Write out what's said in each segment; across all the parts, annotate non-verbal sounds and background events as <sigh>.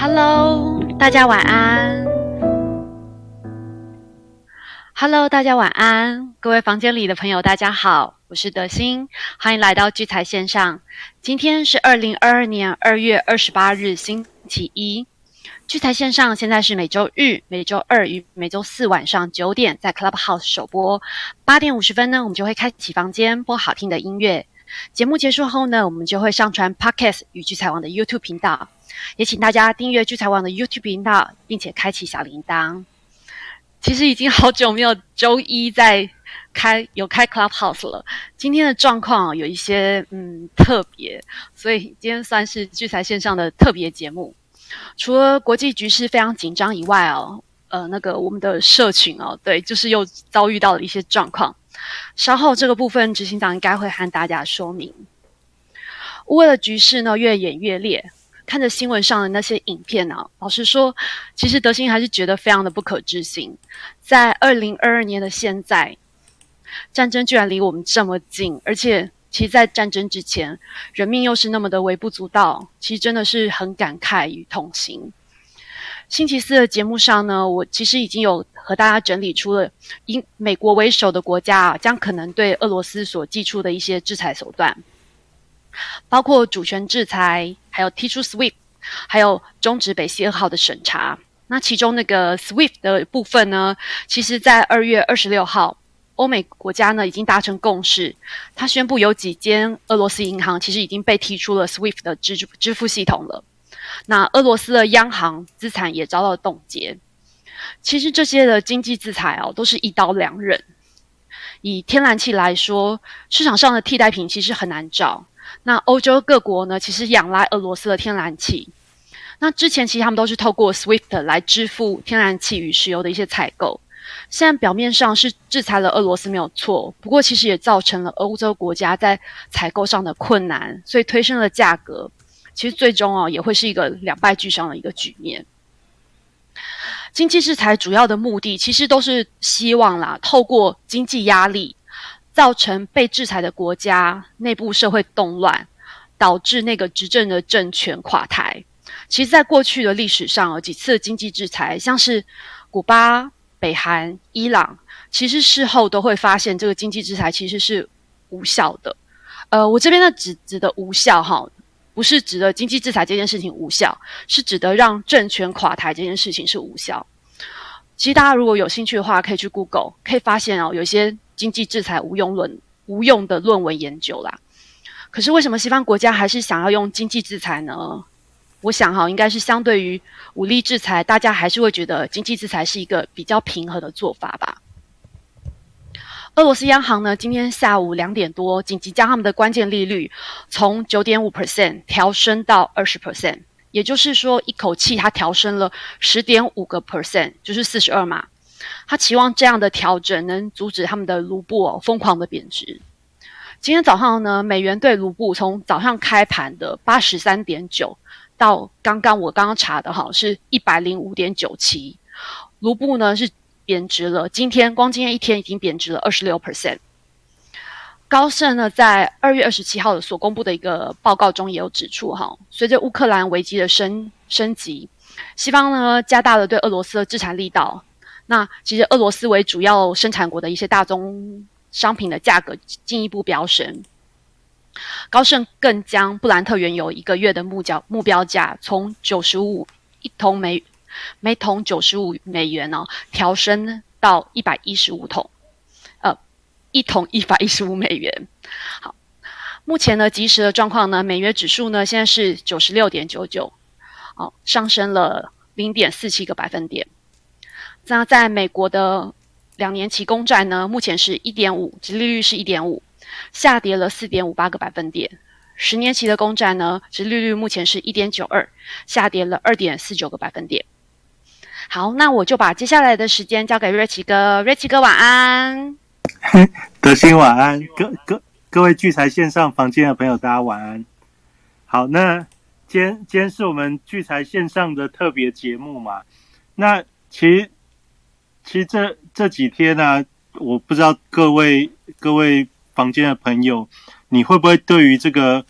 Hello，大家晚安。Hello，大家晚安，各位房间里的朋友，大家好，我是德心，欢迎来到聚财线上。今天是二零二二年二月二十八日，星期一。聚财线上现在是每周日、每周二与每周四晚上九点在 Clubhouse 首播，八点五十分呢，我们就会开启房间播好听的音乐。节目结束后呢，我们就会上传 Podcast 与聚财网的 YouTube 频道，也请大家订阅聚财网的 YouTube 频道，并且开启小铃铛。其实已经好久没有周一在开有开 Clubhouse 了，今天的状况有一些嗯特别，所以今天算是聚财线上的特别节目。除了国际局势非常紧张以外哦，呃，那个我们的社群哦，对，就是又遭遇到了一些状况。稍后这个部分，执行长应该会和大家说明。乌俄的局势呢越演越烈，看着新闻上的那些影片呢，老实说，其实德兴还是觉得非常的不可置信。在二零二二年的现在，战争居然离我们这么近，而且。其实，在战争之前，人命又是那么的微不足道，其实真的是很感慨与痛心。星期四的节目上呢，我其实已经有和大家整理出了以美国为首的国家啊，将可能对俄罗斯所寄出的一些制裁手段，包括主权制裁，还有提出 SWIFT，还有终止北溪二号的审查。那其中那个 SWIFT 的部分呢，其实在二月二十六号。欧美国家呢已经达成共识，他宣布有几间俄罗斯银行其实已经被踢出了 SWIFT 的支支付系统了。那俄罗斯的央行资产也遭到冻结。其实这些的经济制裁哦，都是一刀两刃。以天然气来说，市场上的替代品其实很难找。那欧洲各国呢，其实仰赖俄罗斯的天然气。那之前其实他们都是透过 SWIFT 来支付天然气与石油的一些采购。现在表面上是制裁了俄罗斯没有错，不过其实也造成了欧洲国家在采购上的困难，所以推升了价格。其实最终啊，也会是一个两败俱伤的一个局面。经济制裁主要的目的，其实都是希望啦，透过经济压力，造成被制裁的国家内部社会动乱，导致那个执政的政权垮台。其实，在过去的历史上，有几次经济制裁，像是古巴。北韩、伊朗其实事后都会发现，这个经济制裁其实是无效的。呃，我这边的指指的无效哈，不是指的经济制裁这件事情无效，是指的让政权垮台这件事情是无效。其实大家如果有兴趣的话，可以去 Google，可以发现哦，有一些经济制裁无用论、无用的论文研究啦。可是为什么西方国家还是想要用经济制裁呢？我想哈，应该是相对于武力制裁，大家还是会觉得经济制裁是一个比较平和的做法吧。俄罗斯央行呢，今天下午两点多紧急将他们的关键利率从九点五 percent 调升到二十 percent，也就是说一口气它调升了十点五个 percent，就是四十二嘛。他期望这样的调整能阻止他们的卢布疯狂的贬值。今天早上呢，美元对卢布从早上开盘的八十三点九。到刚刚我刚刚查的哈，是一百零五点九七，卢布呢是贬值了。今天光今天一天已经贬值了二十六 percent。高盛呢在二月二十七号所公布的一个报告中也有指出哈，随着乌克兰危机的升升级，西方呢加大了对俄罗斯的制裁力道。那其实俄罗斯为主要生产国的一些大宗商品的价格进一步飙升。高盛更将布兰特原油一个月的目标目标价从九十五一桶每每桶九十五美元呢调升到一百一十五桶，一桶一百一十五美元。好，目前呢，即时的状况呢，美元指数呢现在是九十六点九九，好，上升了零点四七个百分点。那在美国的两年期公债呢，目前是一点五，殖利率是一点五。下跌了四点五八个百分点，十年期的公债呢，殖利率目前是一点九二，下跌了二点四九个百分点。好，那我就把接下来的时间交给瑞奇哥，瑞奇哥晚安。<laughs> 德兴晚安，各各各位聚财线上房间的朋友，大家晚安。好，那今天今天是我们聚财线上的特别节目嘛？那其实其实这这几天呢，我不知道各位各位。房间的朋友，你会不会对于这个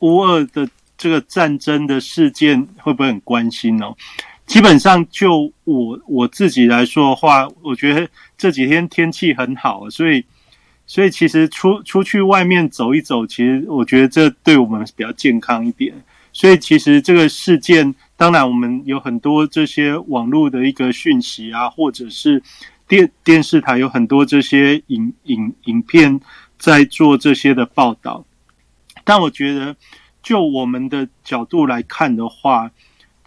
乌二的这个战争的事件会不会很关心哦？基本上就我我自己来说的话，我觉得这几天天气很好，所以所以其实出出去外面走一走，其实我觉得这对我们比较健康一点。所以其实这个事件，当然我们有很多这些网络的一个讯息啊，或者是电电视台有很多这些影影影片在做这些的报道，但我觉得就我们的角度来看的话，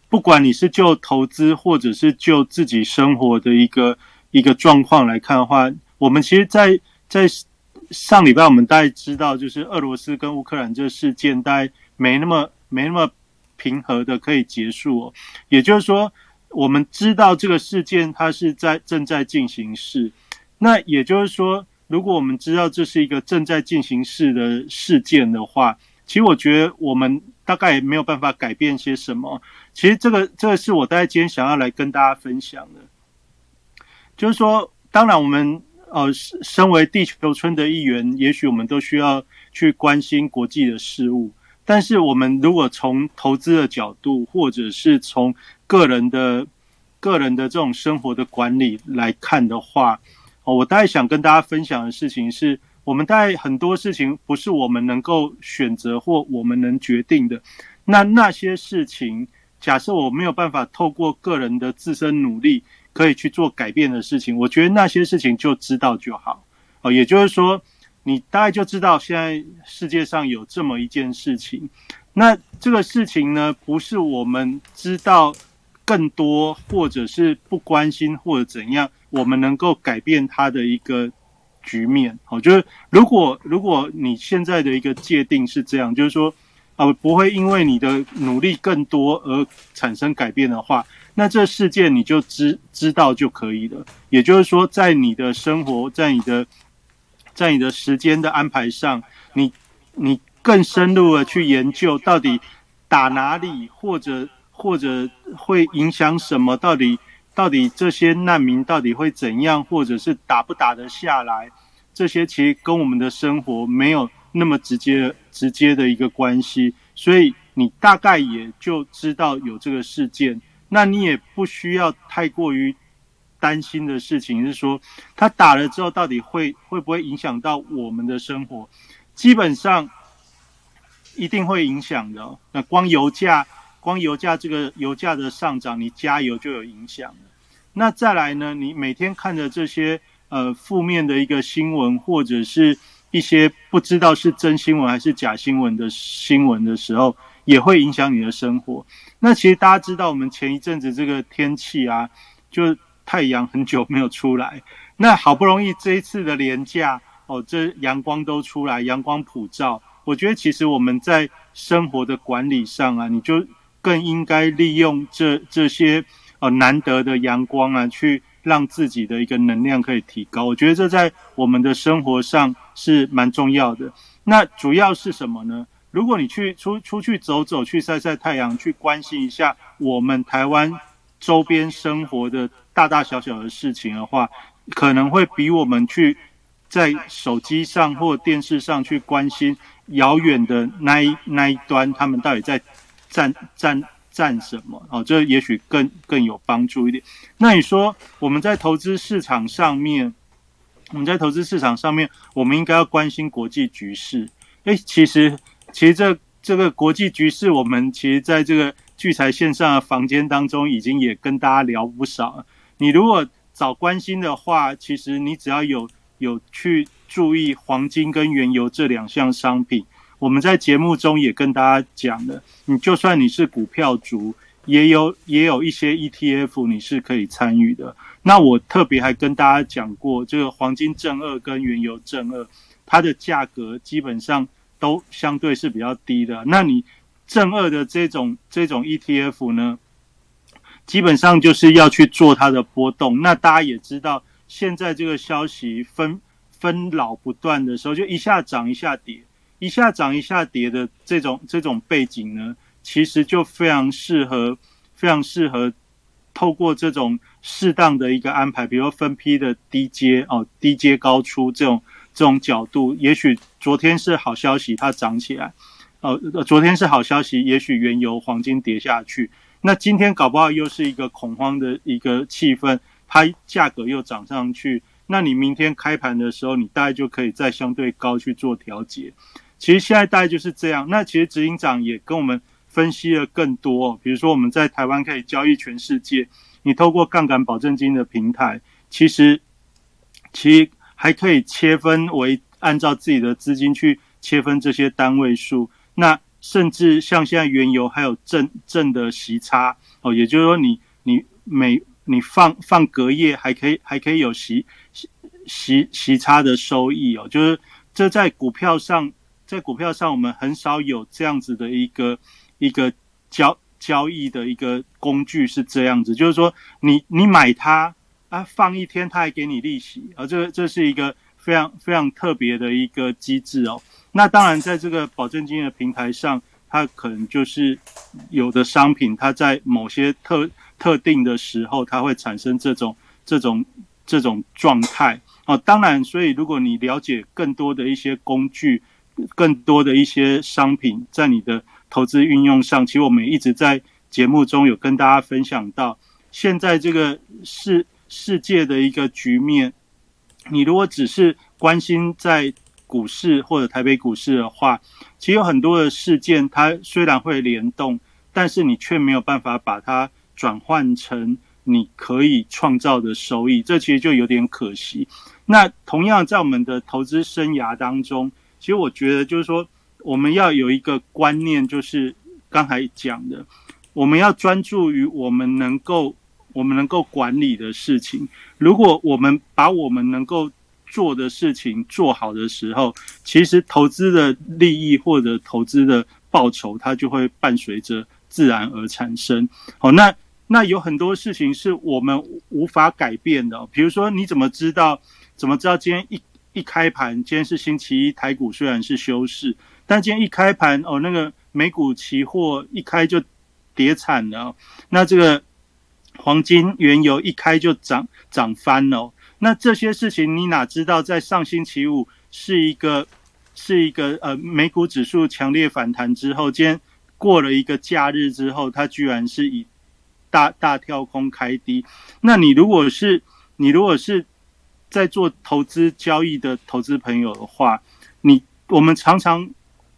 不管你是就投资，或者是就自己生活的一个一个状况来看的话，我们其实，在在上礼拜我们大概知道，就是俄罗斯跟乌克兰这个事件，大概没那么。没那么平和的可以结束，哦。也就是说，我们知道这个事件它是在正在进行式。那也就是说，如果我们知道这是一个正在进行式的事件的话，其实我觉得我们大概也没有办法改变些什么。其实这个这个是我大概今天想要来跟大家分享的，就是说，当然我们呃身为地球村的一员，也许我们都需要去关心国际的事物。但是，我们如果从投资的角度，或者是从个人的、个人的这种生活的管理来看的话，哦，我大概想跟大家分享的事情是，我们大概很多事情不是我们能够选择或我们能决定的。那那些事情，假设我没有办法透过个人的自身努力可以去做改变的事情，我觉得那些事情就知道就好。哦，也就是说。你大概就知道现在世界上有这么一件事情，那这个事情呢，不是我们知道更多，或者是不关心，或者怎样，我们能够改变它的一个局面。好，就是如果如果你现在的一个界定是这样，就是说啊，不会因为你的努力更多而产生改变的话，那这事件你就知知道就可以了。也就是说，在你的生活，在你的在你的时间的安排上，你你更深入的去研究到底打哪里，或者或者会影响什么？到底到底这些难民到底会怎样，或者是打不打得下来？这些其实跟我们的生活没有那么直接直接的一个关系，所以你大概也就知道有这个事件，那你也不需要太过于。担心的事情是说，他打了之后到底会会不会影响到我们的生活？基本上一定会影响的。那光油价，光油价这个油价的上涨，你加油就有影响了。那再来呢？你每天看着这些呃负面的一个新闻，或者是一些不知道是真新闻还是假新闻的新闻的时候，也会影响你的生活。那其实大家知道，我们前一阵子这个天气啊，就。太阳很久没有出来，那好不容易这一次的连假哦，这阳光都出来，阳光普照。我觉得其实我们在生活的管理上啊，你就更应该利用这这些呃难得的阳光啊，去让自己的一个能量可以提高。我觉得这在我们的生活上是蛮重要的。那主要是什么呢？如果你去出出去走走，去晒晒太阳，去关心一下我们台湾周边生活的。大大小小的事情的话，可能会比我们去在手机上或电视上去关心遥远的那一那一端，他们到底在战战战什么？哦，这也许更更有帮助一点。那你说我们在投资市场上面，我们在投资市场上面，我们应该要关心国际局势。诶，其实其实这这个国际局势，我们其实在这个聚财线上的房间当中，已经也跟大家聊不少了。你如果找关心的话，其实你只要有有去注意黄金跟原油这两项商品，我们在节目中也跟大家讲了。你就算你是股票族，也有也有一些 ETF 你是可以参与的。那我特别还跟大家讲过，这个黄金正二跟原油正二，它的价格基本上都相对是比较低的。那你正二的这种这种 ETF 呢？基本上就是要去做它的波动。那大家也知道，现在这个消息分分老不断的时候，就一下涨一下跌，一下涨一下跌的这种这种背景呢，其实就非常适合非常适合透过这种适当的一个安排，比如分批的低阶哦，低阶高出这种这种角度，也许昨天是好消息，它涨起来，哦，昨天是好消息，也许原油、黄金跌下去，那今天搞不好又是一个恐慌的一个气氛，它价格又涨上去，那你明天开盘的时候，你大概就可以在相对高去做调节。其实现在大概就是这样。那其实执行长也跟我们分析了更多，哦比如说我们在台湾可以交易全世界，你透过杠杆保证金的平台，其实其实还可以切分为按照自己的资金去切分这些单位数。那甚至像现在原油还有正正的息差哦，也就是说你你每你放放隔夜还可以还可以有息息息息差的收益哦，就是这在股票上在股票上我们很少有这样子的一个一个交交易的一个工具是这样子，就是说你你买它啊放一天它还给你利息啊，这这是一个非常非常特别的一个机制哦。那当然，在这个保证金的平台上，它可能就是有的商品，它在某些特特定的时候，它会产生这种这种这种状态哦。当然，所以如果你了解更多的一些工具，更多的一些商品，在你的投资运用上，其实我们一直在节目中有跟大家分享到，现在这个世世界的一个局面，你如果只是关心在。股市或者台北股市的话，其实有很多的事件，它虽然会联动，但是你却没有办法把它转换成你可以创造的收益，这其实就有点可惜。那同样在我们的投资生涯当中，其实我觉得就是说，我们要有一个观念，就是刚才讲的，我们要专注于我们能够我们能够管理的事情。如果我们把我们能够做的事情做好的时候，其实投资的利益或者投资的报酬，它就会伴随着自然而产生。好，那那有很多事情是我们无法改变的。比如说，你怎么知道？怎么知道今天一一开盘，今天是星期一，台股虽然是休市，但今天一开盘，哦，那个美股期货一开就跌惨了。那这个黄金、原油一开就涨涨翻了。那这些事情你哪知道？在上星期五是一个是一个呃美股指数强烈反弹之后，今天过了一个假日之后，它居然是以大大跳空开低。那你如果是你如果是在做投资交易的投资朋友的话，你我们常常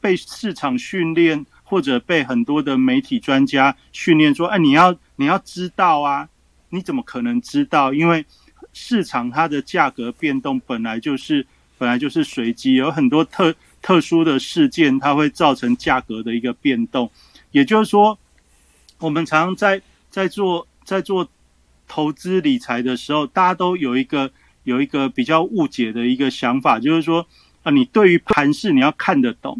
被市场训练，或者被很多的媒体专家训练说：“哎，你要你要知道啊，你怎么可能知道？因为。”市场它的价格变动本来就是本来就是随机，有很多特特殊的事件，它会造成价格的一个变动。也就是说，我们常常在在做在做投资理财的时候，大家都有一个有一个比较误解的一个想法，就是说啊，你对于盘市你要看得懂，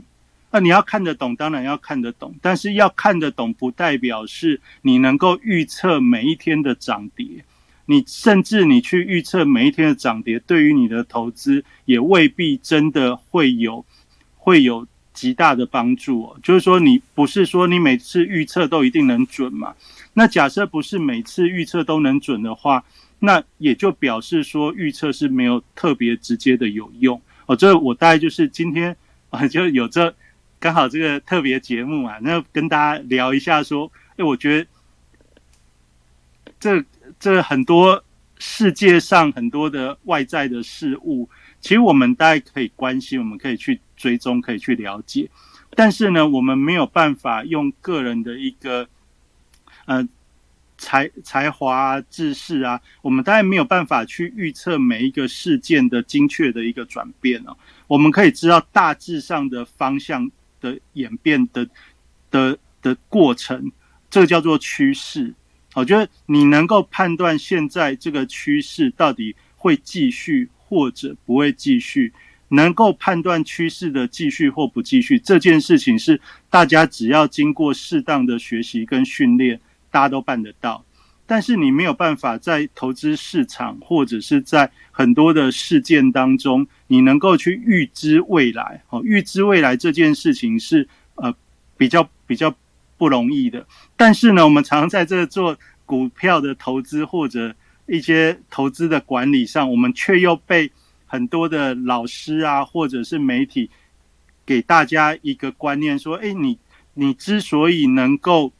那你要看得懂，当然要看得懂，但是要看得懂不代表是你能够预测每一天的涨跌。你甚至你去预测每一天的涨跌，对于你的投资也未必真的会有会有极大的帮助哦。就是说，你不是说你每次预测都一定能准嘛？那假设不是每次预测都能准的话，那也就表示说预测是没有特别直接的有用哦。这我大概就是今天啊，<laughs> 就有这刚好这个特别节目啊，那跟大家聊一下说，哎，我觉得这。这很多世界上很多的外在的事物，其实我们大家可以关心，我们可以去追踪，可以去了解。但是呢，我们没有办法用个人的一个呃才才华、知识啊，我们当然没有办法去预测每一个事件的精确的一个转变哦。我们可以知道大致上的方向的演变的的的过程，这个叫做趋势。我觉得你能够判断现在这个趋势到底会继续或者不会继续，能够判断趋势的继续或不继续这件事情，是大家只要经过适当的学习跟训练，大家都办得到。但是你没有办法在投资市场或者是在很多的事件当中，你能够去预知未来。哦，预知未来这件事情是呃比较比较。不容易的，但是呢，我们常常在这做股票的投资或者一些投资的管理上，我们却又被很多的老师啊，或者是媒体给大家一个观念，说，哎，你你之所以能够，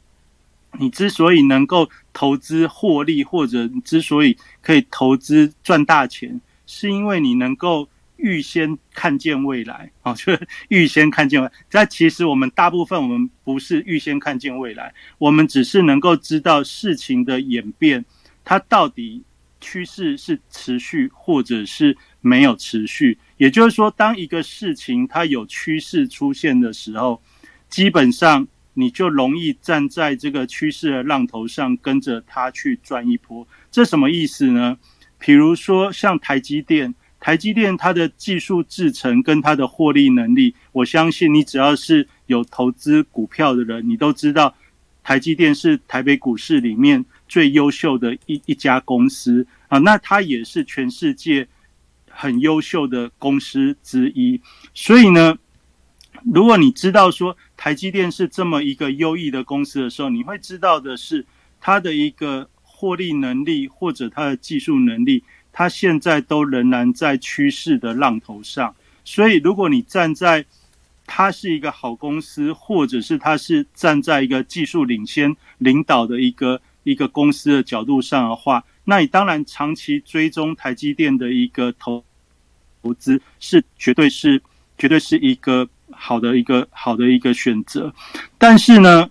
你之所以能够投资获利，或者你之所以可以投资赚大钱，是因为你能够。预先看见未来，哦，<laughs> 就是预先看见未来。但其实我们大部分我们不是预先看见未来，我们只是能够知道事情的演变，它到底趋势是持续或者是没有持续。也就是说，当一个事情它有趋势出现的时候，基本上你就容易站在这个趋势的浪头上，跟着它去赚一波。这什么意思呢？比如说像台积电。台积电它的技术制程跟它的获利能力，我相信你只要是有投资股票的人，你都知道台积电是台北股市里面最优秀的一一家公司啊。那它也是全世界很优秀的公司之一。所以呢，如果你知道说台积电是这么一个优异的公司的时候，你会知道的是它的一个获利能力或者它的技术能力。它现在都仍然在趋势的浪头上，所以如果你站在它是一个好公司，或者是它是站在一个技术领先、领导的一个一个公司的角度上的话，那你当然长期追踪台积电的一个投投资是绝对是绝对是一个好的一个好的一个选择。但是呢，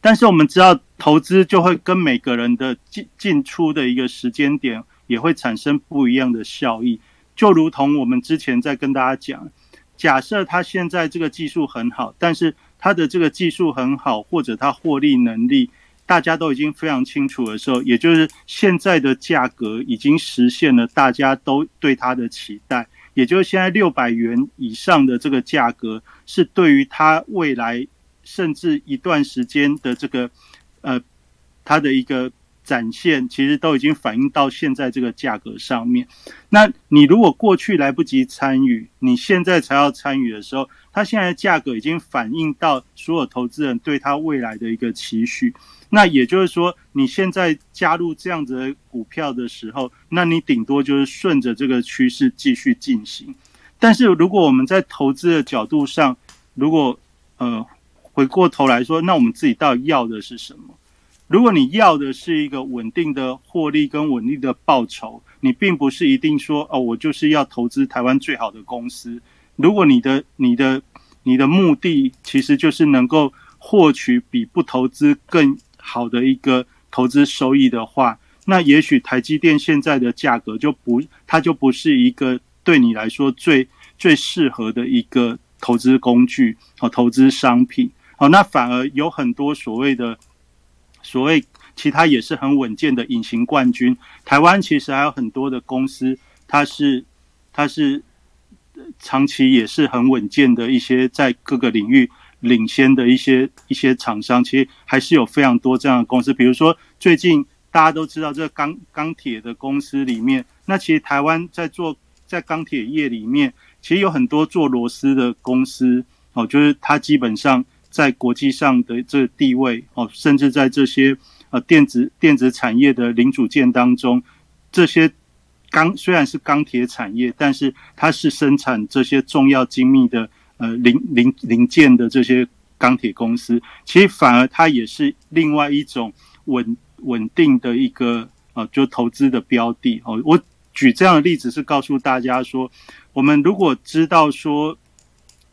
但是我们知道投资就会跟每个人的进进出的一个时间点。也会产生不一样的效益，就如同我们之前在跟大家讲，假设他现在这个技术很好，但是他的这个技术很好，或者他获利能力大家都已经非常清楚的时候，也就是现在的价格已经实现了大家都对它的期待，也就是现在六百元以上的这个价格是对于它未来甚至一段时间的这个呃它的一个。展现其实都已经反映到现在这个价格上面。那你如果过去来不及参与，你现在才要参与的时候，它现在的价格已经反映到所有投资人对它未来的一个期许。那也就是说，你现在加入这样子的股票的时候，那你顶多就是顺着这个趋势继续进行。但是如果我们在投资的角度上，如果呃回过头来说，那我们自己到底要的是什么？如果你要的是一个稳定的获利跟稳定的报酬，你并不是一定说哦，我就是要投资台湾最好的公司。如果你的、你的、你的目的其实就是能够获取比不投资更好的一个投资收益的话，那也许台积电现在的价格就不，它就不是一个对你来说最最适合的一个投资工具和投资商品。好，那反而有很多所谓的。所谓其他也是很稳健的隐形冠军，台湾其实还有很多的公司，它是它是长期也是很稳健的一些在各个领域领先的一些一些厂商，其实还是有非常多这样的公司。比如说最近大家都知道这个钢钢铁的公司里面，那其实台湾在做在钢铁业里面，其实有很多做螺丝的公司哦，就是它基本上。在国际上的这地位哦，甚至在这些呃电子电子产业的零组件当中，这些钢虽然是钢铁产业，但是它是生产这些重要精密的呃零零零件的这些钢铁公司，其实反而它也是另外一种稳稳定的一个呃就投资的标的哦。我举这样的例子是告诉大家说，我们如果知道说。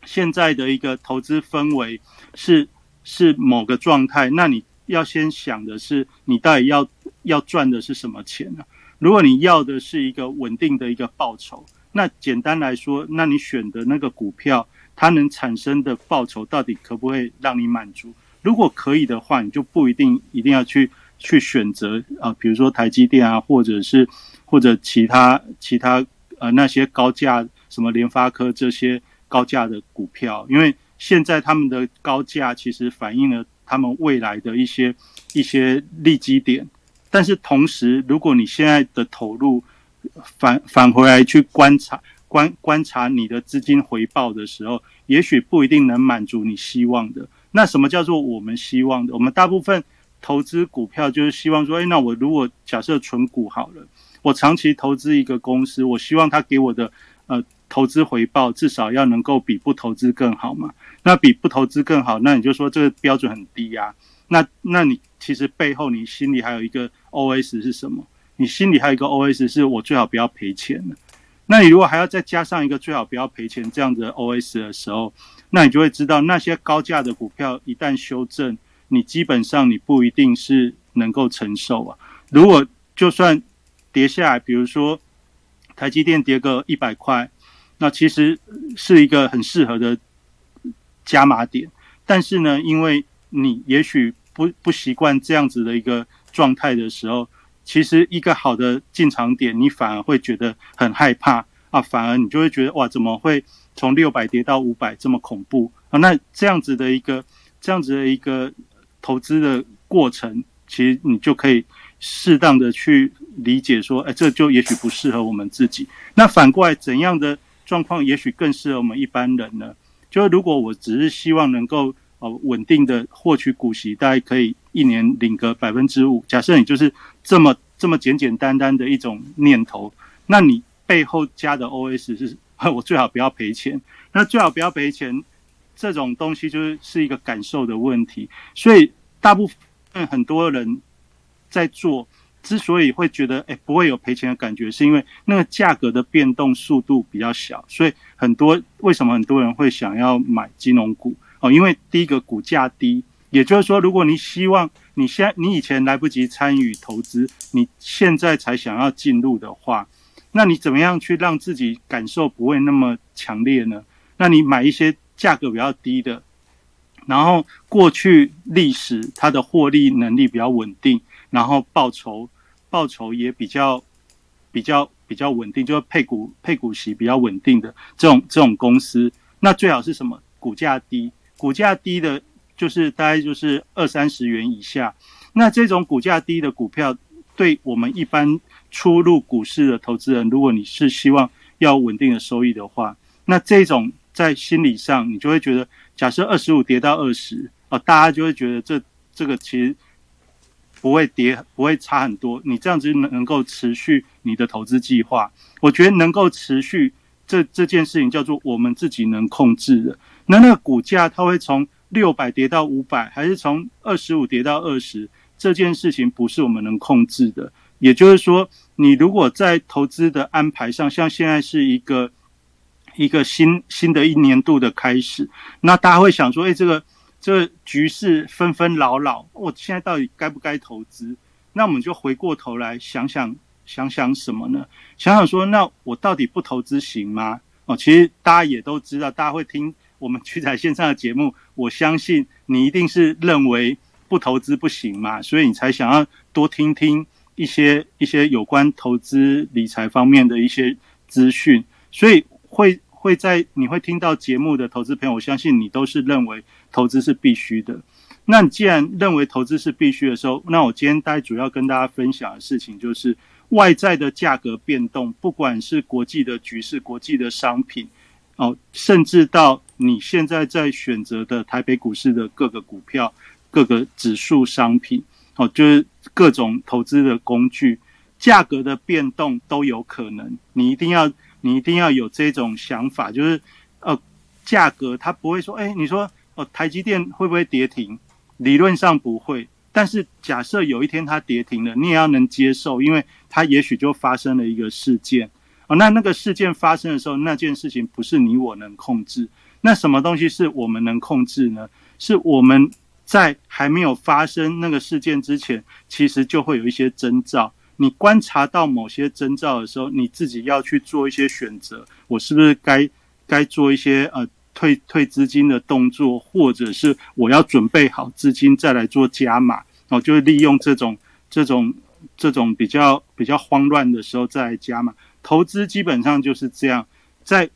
现在的一个投资氛围是是某个状态，那你要先想的是，你到底要要赚的是什么钱呢？如果你要的是一个稳定的一个报酬，那简单来说，那你选的那个股票，它能产生的报酬到底可不可以让你满足？如果可以的话，你就不一定一定要去去选择啊，比如说台积电啊，或者是或者其他其他呃那些高价什么联发科这些。高价的股票，因为现在他们的高价其实反映了他们未来的一些一些利基点，但是同时，如果你现在的投入返返回来去观察观观察你的资金回报的时候，也许不一定能满足你希望的。那什么叫做我们希望的？我们大部分投资股票就是希望说，哎，那我如果假设存股好了，我长期投资一个公司，我希望他给我的。呃，投资回报至少要能够比不投资更好嘛？那比不投资更好，那你就说这个标准很低呀？那那你其实背后你心里还有一个 OS 是什么？你心里还有一个 OS 是我最好不要赔钱的。那你如果还要再加上一个最好不要赔钱这样子的 OS 的时候，那你就会知道那些高价的股票一旦修正，你基本上你不一定是能够承受啊。如果就算跌下来，比如说台积电跌个一百块。那其实是一个很适合的加码点，但是呢，因为你也许不不习惯这样子的一个状态的时候，其实一个好的进场点，你反而会觉得很害怕啊，反而你就会觉得哇，怎么会从六百跌到五百这么恐怖啊？那这样子的一个这样子的一个投资的过程，其实你就可以适当的去理解说，哎，这就也许不适合我们自己。那反过来怎样的？状况也许更适合我们一般人呢。就是如果我只是希望能够呃稳定的获取股息，大概可以一年领个百分之五。假设你就是这么这么简简单单的一种念头，那你背后加的 OS 是 <laughs> 我最好不要赔钱。那最好不要赔钱，这种东西就是是一个感受的问题。所以大部分很多人在做。之所以会觉得哎不会有赔钱的感觉，是因为那个价格的变动速度比较小，所以很多为什么很多人会想要买金融股哦？因为第一个股价低，也就是说，如果你希望你现你以前来不及参与投资，你现在才想要进入的话，那你怎么样去让自己感受不会那么强烈呢？那你买一些价格比较低的，然后过去历史它的获利能力比较稳定，然后报酬。报酬也比较比较比较稳定，就是配股配股息比较稳定的这种这种公司，那最好是什么？股价低，股价低的，就是大概就是二三十元以下。那这种股价低的股票，对我们一般初入股市的投资人，如果你是希望要稳定的收益的话，那这种在心理上，你就会觉得，假设二十五跌到二十，哦，大家就会觉得这这个其实。不会跌，不会差很多。你这样子能能够持续你的投资计划，我觉得能够持续这这件事情叫做我们自己能控制的。那那个股价它会从六百跌到五百，还是从二十五跌到二十？这件事情不是我们能控制的。也就是说，你如果在投资的安排上，像现在是一个一个新新的一年度的开始，那大家会想说，哎，这个。这局势纷纷扰扰，我现在到底该不该投资？那我们就回过头来想想，想想什么呢？想想说，那我到底不投资行吗？哦，其实大家也都知道，大家会听我们取材线上的节目，我相信你一定是认为不投资不行嘛，所以你才想要多听听一些一些有关投资理财方面的一些资讯，所以会。会在你会听到节目的投资朋友，我相信你都是认为投资是必须的。那你既然认为投资是必须的时候，那我今天大概主要跟大家分享的事情就是外在的价格变动，不管是国际的局势、国际的商品哦，甚至到你现在在选择的台北股市的各个股票、各个指数商品哦，就是各种投资的工具，价格的变动都有可能，你一定要。你一定要有这种想法，就是呃，价格它不会说，哎，你说哦，台积电会不会跌停？理论上不会，但是假设有一天它跌停了，你也要能接受，因为它也许就发生了一个事件哦。那那个事件发生的时候，那件事情不是你我能控制。那什么东西是我们能控制呢？是我们在还没有发生那个事件之前，其实就会有一些征兆。你观察到某些征兆的时候，你自己要去做一些选择。我是不是该该做一些呃退退资金的动作，或者是我要准备好资金再来做加码？哦，就是利用这种这种这种比较比较慌乱的时候再来加码。投资基本上就是这样，在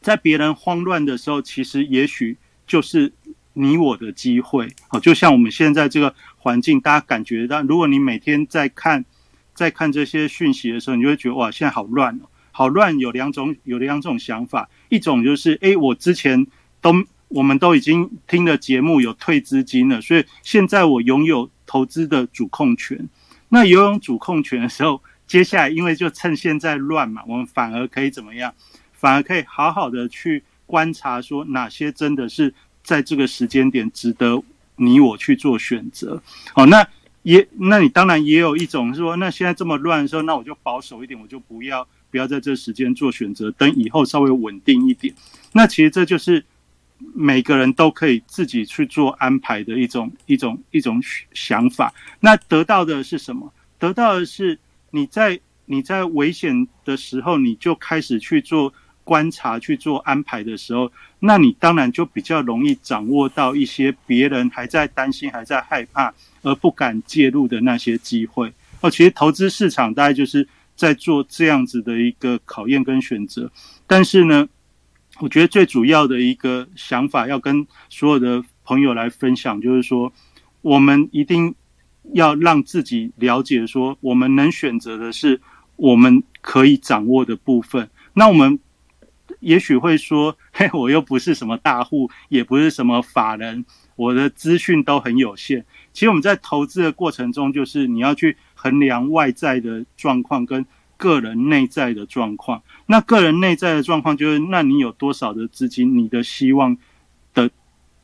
在别人慌乱的时候，其实也许就是你我的机会。哦，就像我们现在这个环境，大家感觉到，如果你每天在看。在看这些讯息的时候，你就会觉得哇，现在好乱哦，好乱。有两种，有两种想法，一种就是，哎，我之前都我们都已经听了节目，有退资金了，所以现在我拥有投资的主控权。那拥有主控权的时候，接下来因为就趁现在乱嘛，我们反而可以怎么样？反而可以好好的去观察，说哪些真的是在这个时间点值得你我去做选择。好，那也那你当然也有一种说，那现在这么乱的时候，那我就保守一点，我就不要不要在这时间做选择，等以后稍微稳定一点。那其实这就是每个人都可以自己去做安排的一种一种一种想法。那得到的是什么？得到的是你在。你在危险的时候，你就开始去做观察、去做安排的时候，那你当然就比较容易掌握到一些别人还在担心、还在害怕而不敢介入的那些机会。哦，其实投资市场大概就是在做这样子的一个考验跟选择。但是呢，我觉得最主要的一个想法要跟所有的朋友来分享，就是说，我们一定要让自己了解，说我们能选择的是。我们可以掌握的部分，那我们也许会说：“ <laughs> 嘿，我又不是什么大户，也不是什么法人，我的资讯都很有限。”其实我们在投资的过程中，就是你要去衡量外在的状况跟个人内在的状况。那个人内在的状况，就是那你有多少的资金，你的希望的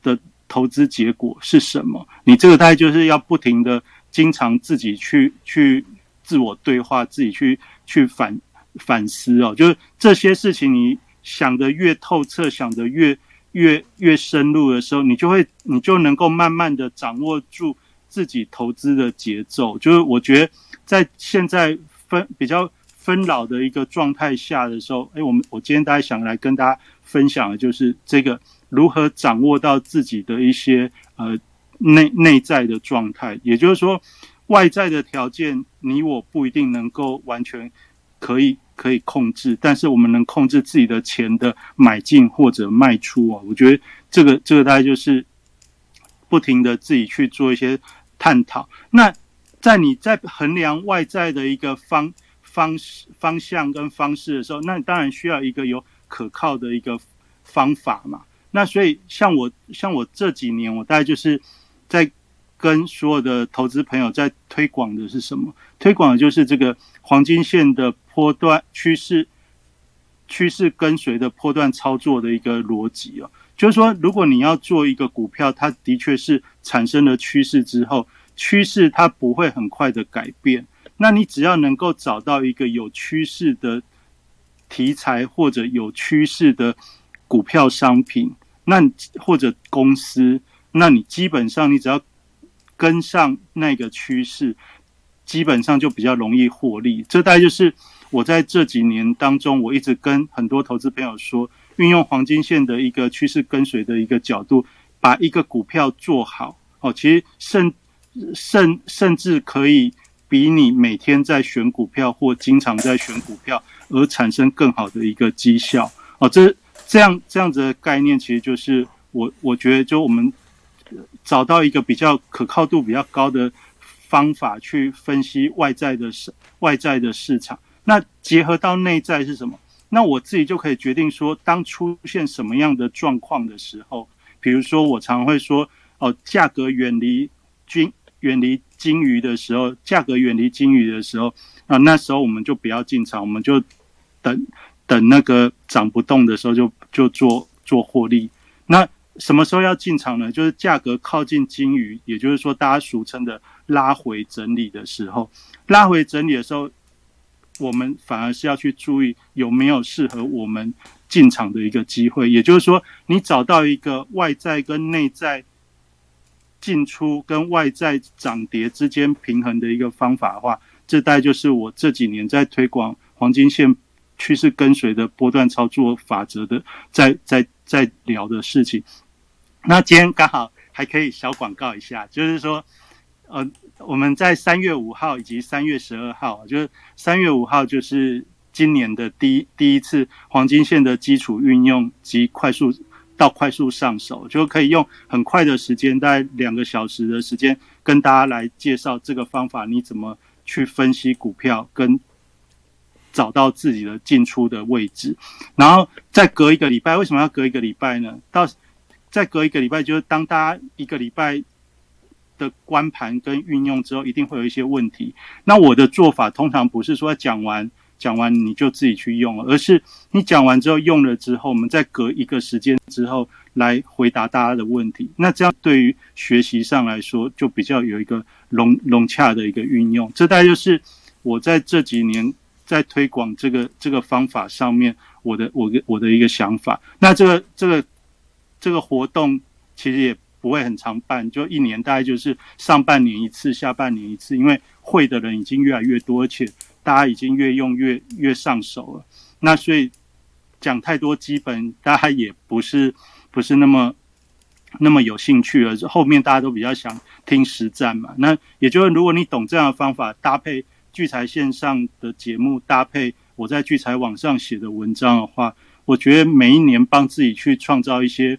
的投资结果是什么？你这个大概就是要不停的、经常自己去去。自我对话，自己去去反反思哦，就是这些事情，你想的越透彻，想的越越越深入的时候，你就会你就能够慢慢的掌握住自己投资的节奏。就是我觉得在现在分比较分老的一个状态下的时候，哎，我们我今天大家想来跟大家分享的就是这个如何掌握到自己的一些呃内内在的状态，也就是说。外在的条件，你我不一定能够完全可以可以控制，但是我们能控制自己的钱的买进或者卖出啊。我觉得这个这个大概就是不停的自己去做一些探讨。那在你在衡量外在的一个方方式方向跟方式的时候，那你当然需要一个有可靠的一个方法嘛。那所以像我像我这几年，我大概就是在。跟所有的投资朋友在推广的是什么？推广的就是这个黄金线的波段趋势，趋势跟随的波段操作的一个逻辑哦。就是说，如果你要做一个股票，它的确是产生了趋势之后，趋势它不会很快的改变。那你只要能够找到一个有趋势的题材或者有趋势的股票商品，那或者公司，那你基本上你只要。跟上那个趋势，基本上就比较容易获利。这大概就是我在这几年当中，我一直跟很多投资朋友说，运用黄金线的一个趋势跟随的一个角度，把一个股票做好哦，其实甚甚甚至可以比你每天在选股票或经常在选股票而产生更好的一个绩效哦。这这样这样子的概念，其实就是我我觉得就我们。找到一个比较可靠度比较高的方法去分析外在的市外在的市场，那结合到内在是什么？那我自己就可以决定说，当出现什么样的状况的时候，比如说我常会说，哦，价格远离金远离金鱼的时候，价格远离金鱼的时候，啊，那时候我们就不要进场，我们就等等那个涨不动的时候就就做做获利，那。什么时候要进场呢？就是价格靠近金鱼，也就是说大家俗称的拉回整理的时候，拉回整理的时候，我们反而是要去注意有没有适合我们进场的一个机会。也就是说，你找到一个外在跟内在进出跟外在涨跌之间平衡的一个方法的话，这大概就是我这几年在推广黄金线趋势跟随的波段操作法则的，在在在聊的事情。那今天刚好还可以小广告一下，就是说，呃，我们在三月五号以及三月十二号，就是三月五号就是今年的第一第一次黄金线的基础运用及快速到快速上手，就可以用很快的时间，大概两个小时的时间，跟大家来介绍这个方法，你怎么去分析股票，跟找到自己的进出的位置，然后再隔一个礼拜，为什么要隔一个礼拜呢？到再隔一个礼拜，就是当大家一个礼拜的关盘跟运用之后，一定会有一些问题。那我的做法通常不是说讲完讲完你就自己去用了，而是你讲完之后用了之后，我们再隔一个时间之后来回答大家的问题。那这样对于学习上来说，就比较有一个融融洽的一个运用。这大概就是我在这几年在推广这个这个方法上面，我的我我的一个想法。那这个这个这个活动其实也不会很常办，就一年大概就是上半年一次，下半年一次，因为会的人已经越来越多，而且。大家已经越用越越上手了，那所以讲太多基本，大家也不是不是那么那么有兴趣了。后面大家都比较想听实战嘛。那也就是如果你懂这样的方法，搭配聚财线上的节目，搭配我在聚财网上写的文章的话，我觉得每一年帮自己去创造一些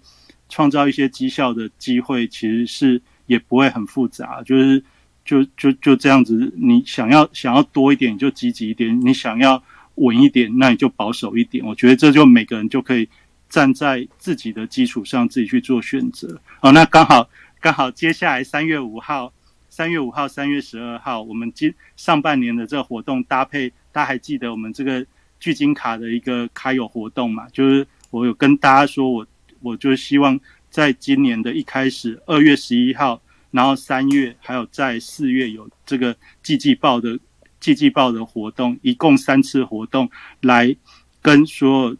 创造一些绩效的机会，其实是也不会很复杂，就是。就就就这样子，你想要想要多一点，你就积极一点；你想要稳一点，那你就保守一点。我觉得这就每个人就可以站在自己的基础上自己去做选择。哦，那刚好刚好，接下来三月五号、三月五号、三月十二号，我们今上半年的这个活动搭配，大家还记得我们这个聚金卡的一个开有活动嘛？就是我有跟大家说，我我就希望在今年的一开始，二月十一号。然后三月还有在四月有这个季季报的季季报的活动，一共三次活动，来跟所有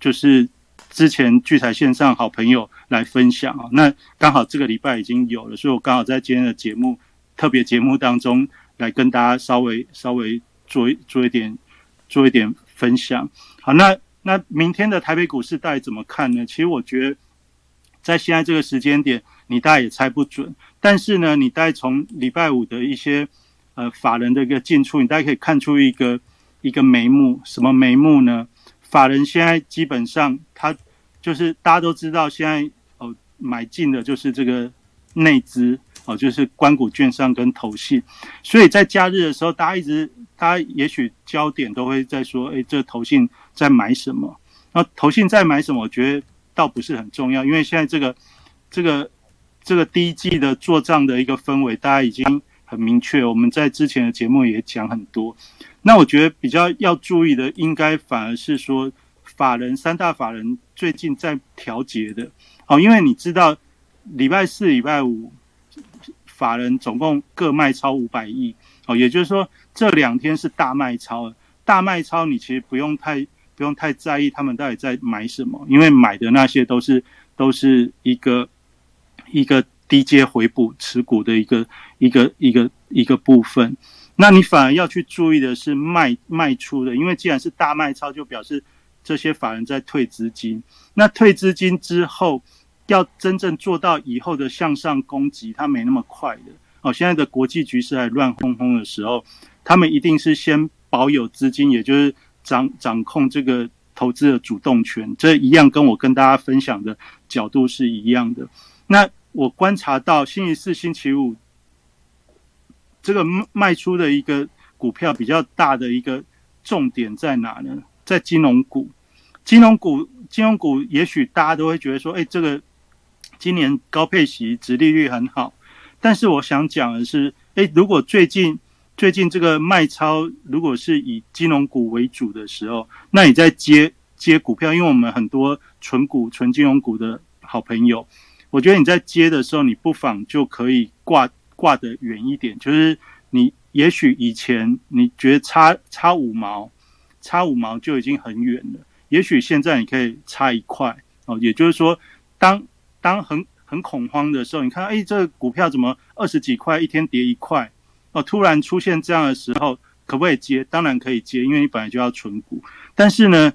就是之前聚财线上好朋友来分享啊。那刚好这个礼拜已经有了，所以我刚好在今天的节目特别节目当中来跟大家稍微稍微做做一点做一点分享。好，那那明天的台北股市大家怎么看呢？其实我觉得在现在这个时间点。你大概也猜不准，但是呢，你大概从礼拜五的一些呃法人的一个进出，你大概可以看出一个一个眉目。什么眉目呢？法人现在基本上他就是大家都知道，现在哦买进的就是这个内资哦，就是关谷券商跟投信。所以在假日的时候，大家一直大家也许焦点都会在说，哎，这投信在买什么？那投信在买什么？我觉得倒不是很重要，因为现在这个这个。这个第一季的做账的一个氛围，大家已经很明确。我们在之前的节目也讲很多。那我觉得比较要注意的，应该反而是说，法人三大法人最近在调节的。哦，因为你知道，礼拜四、礼拜五，法人总共各卖超五百亿。哦，也就是说，这两天是大卖超。大卖超，你其实不用太不用太在意他们到底在买什么，因为买的那些都是都是一个。一个低阶回补持股的一个一个一个一个部分，那你反而要去注意的是卖卖出的，因为既然是大卖超，就表示这些法人在退资金。那退资金之后，要真正做到以后的向上攻击，它没那么快的。哦，现在的国际局势还乱哄哄的时候，他们一定是先保有资金，也就是掌掌控这个投资的主动权。这一样跟我跟大家分享的角度是一样的。那我观察到星期四、星期五这个卖出的一个股票比较大的一个重点在哪呢？在金融股。金融股、金融股，也许大家都会觉得说，哎，这个今年高配息、殖利率很好。但是我想讲的是，哎，如果最近最近这个卖超如果是以金融股为主的时候，那你在接接股票，因为我们很多纯股、纯金融股的好朋友。我觉得你在接的时候，你不妨就可以挂挂得远一点。就是你也许以前你觉得差差五毛，差五毛就已经很远了。也许现在你可以差一块哦。也就是说，当当很很恐慌的时候，你看，哎，这个股票怎么二十几块一天跌一块哦？突然出现这样的时候，可不可以接？当然可以接，因为你本来就要存股。但是呢？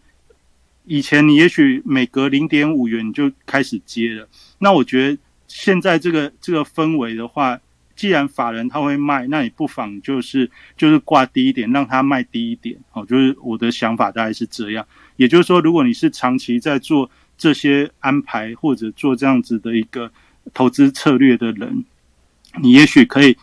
以前你也许每隔零点五元你就开始接了，那我觉得现在这个这个氛围的话，既然法人他会卖，那你不妨就是就是挂低一点，让他卖低一点，哦，就是我的想法大概是这样。也就是说，如果你是长期在做这些安排或者做这样子的一个投资策略的人，你也许可以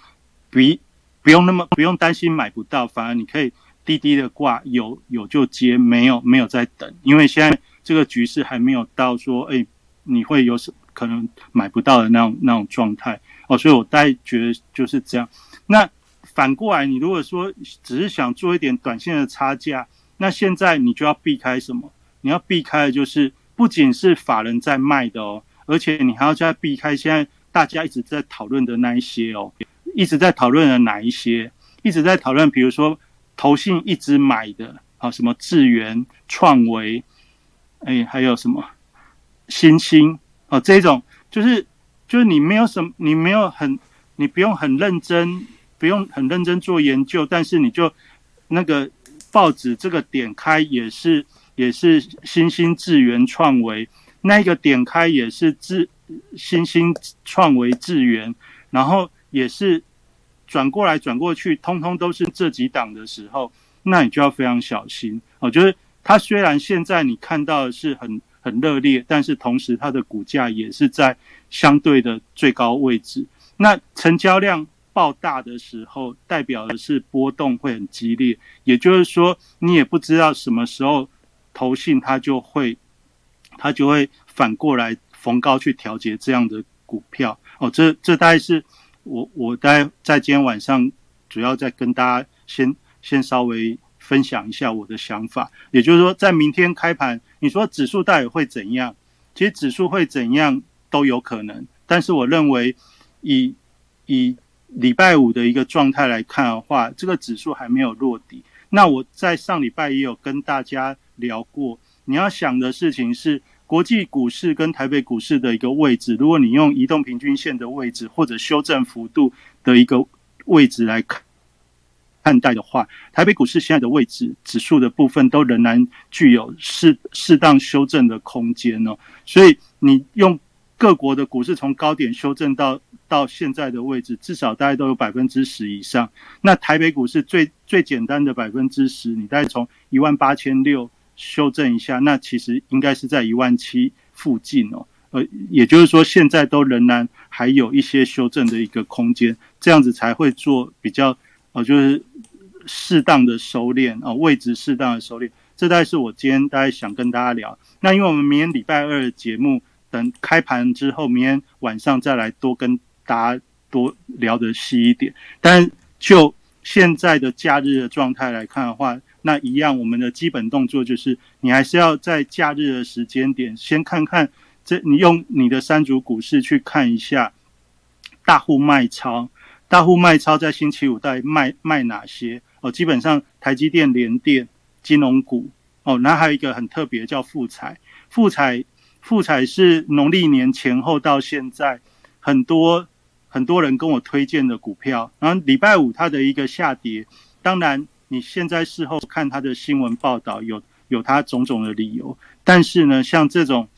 比不用那么不用担心买不到，反而你可以。滴滴的挂有有就接，没有没有在等，因为现在这个局势还没有到说，哎，你会有什可能买不到的那种那种状态哦，所以我大概觉得就是这样。那反过来，你如果说只是想做一点短线的差价，那现在你就要避开什么？你要避开的就是不仅是法人在卖的哦，而且你还要再避开现在大家一直在讨论的那一些哦，一直在讨论的哪一些？一直在讨论，比如说投信一直买的啊，什么智源、创维，哎，还有什么新兴啊，这种就是就是你没有什么，你没有很，你不用很认真，不用很认真做研究，但是你就那个报纸这个点开也是也是新兴智源创维，那个点开也是智新兴创维智源，然后也是。转过来转过去，通通都是这几档的时候，那你就要非常小心。我觉得它虽然现在你看到的是很很热烈，但是同时它的股价也是在相对的最高位置。那成交量爆大的时候，代表的是波动会很激烈，也就是说你也不知道什么时候投信它就会它就会反过来逢高去调节这样的股票。哦，这这大概是。我我在在今天晚上主要在跟大家先先稍微分享一下我的想法，也就是说，在明天开盘，你说指数到底会怎样？其实指数会怎样都有可能，但是我认为以以礼拜五的一个状态来看的话，这个指数还没有落底。那我在上礼拜也有跟大家聊过，你要想的事情是。国际股市跟台北股市的一个位置，如果你用移动平均线的位置或者修正幅度的一个位置来看看待的话，台北股市现在的位置指数的部分都仍然具有适适当修正的空间哦。所以你用各国的股市从高点修正到到现在的位置，至少大概都有百分之十以上。那台北股市最最简单的百分之十，你大概从一万八千六。修正一下，那其实应该是在一万七附近哦，呃，也就是说现在都仍然还有一些修正的一个空间，这样子才会做比较，呃，就是适当的收敛啊，位置适当的收敛。这大概是我今天大概想跟大家聊。那因为我们明天礼拜二的节目，等开盘之后，明天晚上再来多跟大家多聊的细一点。但就现在的假日的状态来看的话，那一样，我们的基本动作就是，你还是要在假日的时间点先看看，这你用你的三组股市去看一下大户卖超，大户卖超在星期五到底卖卖哪些？哦，基本上台积电、联电、金融股哦，那还有一个很特别叫富彩，富彩富彩是农历年前后到现在很多很多人跟我推荐的股票，然后礼拜五它的一个下跌，当然。你现在事后看他的新闻报道，有有他种种的理由，但是呢，像这种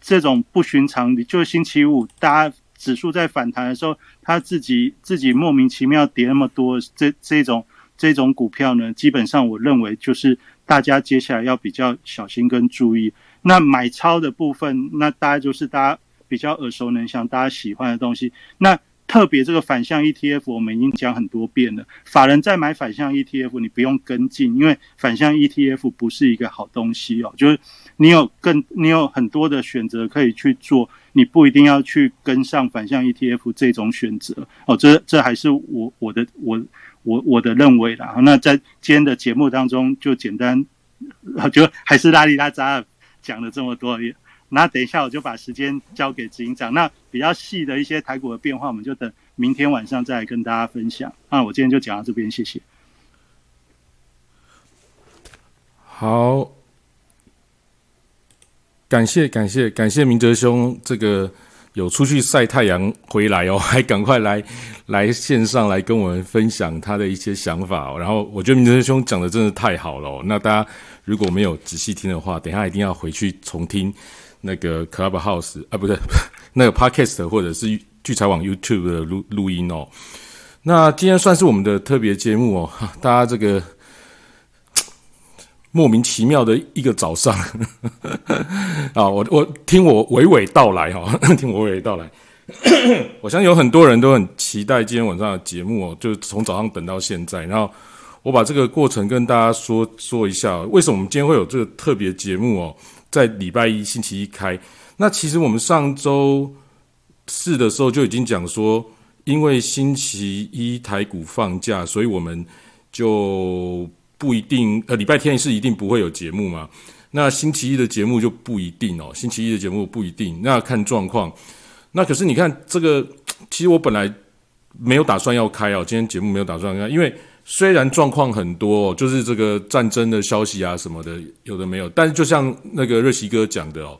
这种不寻常，就是星期五大家指数在反弹的时候，他自己自己莫名其妙跌那么多，这这种这种股票呢，基本上我认为就是大家接下来要比较小心跟注意。那买超的部分，那大家就是大家比较耳熟能详、大家喜欢的东西。那特别这个反向 ETF，我们已经讲很多遍了。法人在买反向 ETF，你不用跟进，因为反向 ETF 不是一个好东西哦。就是你有更，你有很多的选择可以去做，你不一定要去跟上反向 ETF 这种选择哦。这这还是我我的我我我的认为啦。那在今天的节目当中，就简单，就还是拉里拉扎讲了这么多。那等一下，我就把时间交给执行长。那比较细的一些台股的变化，我们就等明天晚上再跟大家分享。那我今天就讲到这边，谢谢。好，感谢感谢感谢明哲兄，这个有出去晒太阳回来哦，还赶快来来线上来跟我们分享他的一些想法。然后我觉得明哲兄讲的真的太好了。那大家如果没有仔细听的话，等下一定要回去重听。那个 Clubhouse 啊，不对，<laughs> 那个 Podcast 或者是聚财网 YouTube 的录录音哦。那今天算是我们的特别节目哦，<laughs> 大家这个 <tsk> 莫名其妙的一个早上 <laughs> 啊，我我听我娓娓道来哈，听我娓娓道来。<coughs> 我相信有很多人都很期待今天晚上的节目哦，就从早上等到现在。然后我把这个过程跟大家说说一下，为什么我们今天会有这个特别节目哦。在礼拜一、星期一开，那其实我们上周四的时候就已经讲说，因为星期一台股放假，所以我们就不一定呃礼拜天是一定不会有节目嘛。那星期一的节目就不一定哦，星期一的节目不一定，那看状况。那可是你看这个，其实我本来没有打算要开哦，今天节目没有打算开，因为虽然状况很多，就是这个战争的消息啊什么的有的没有，但是就像那个瑞奇哥讲的哦，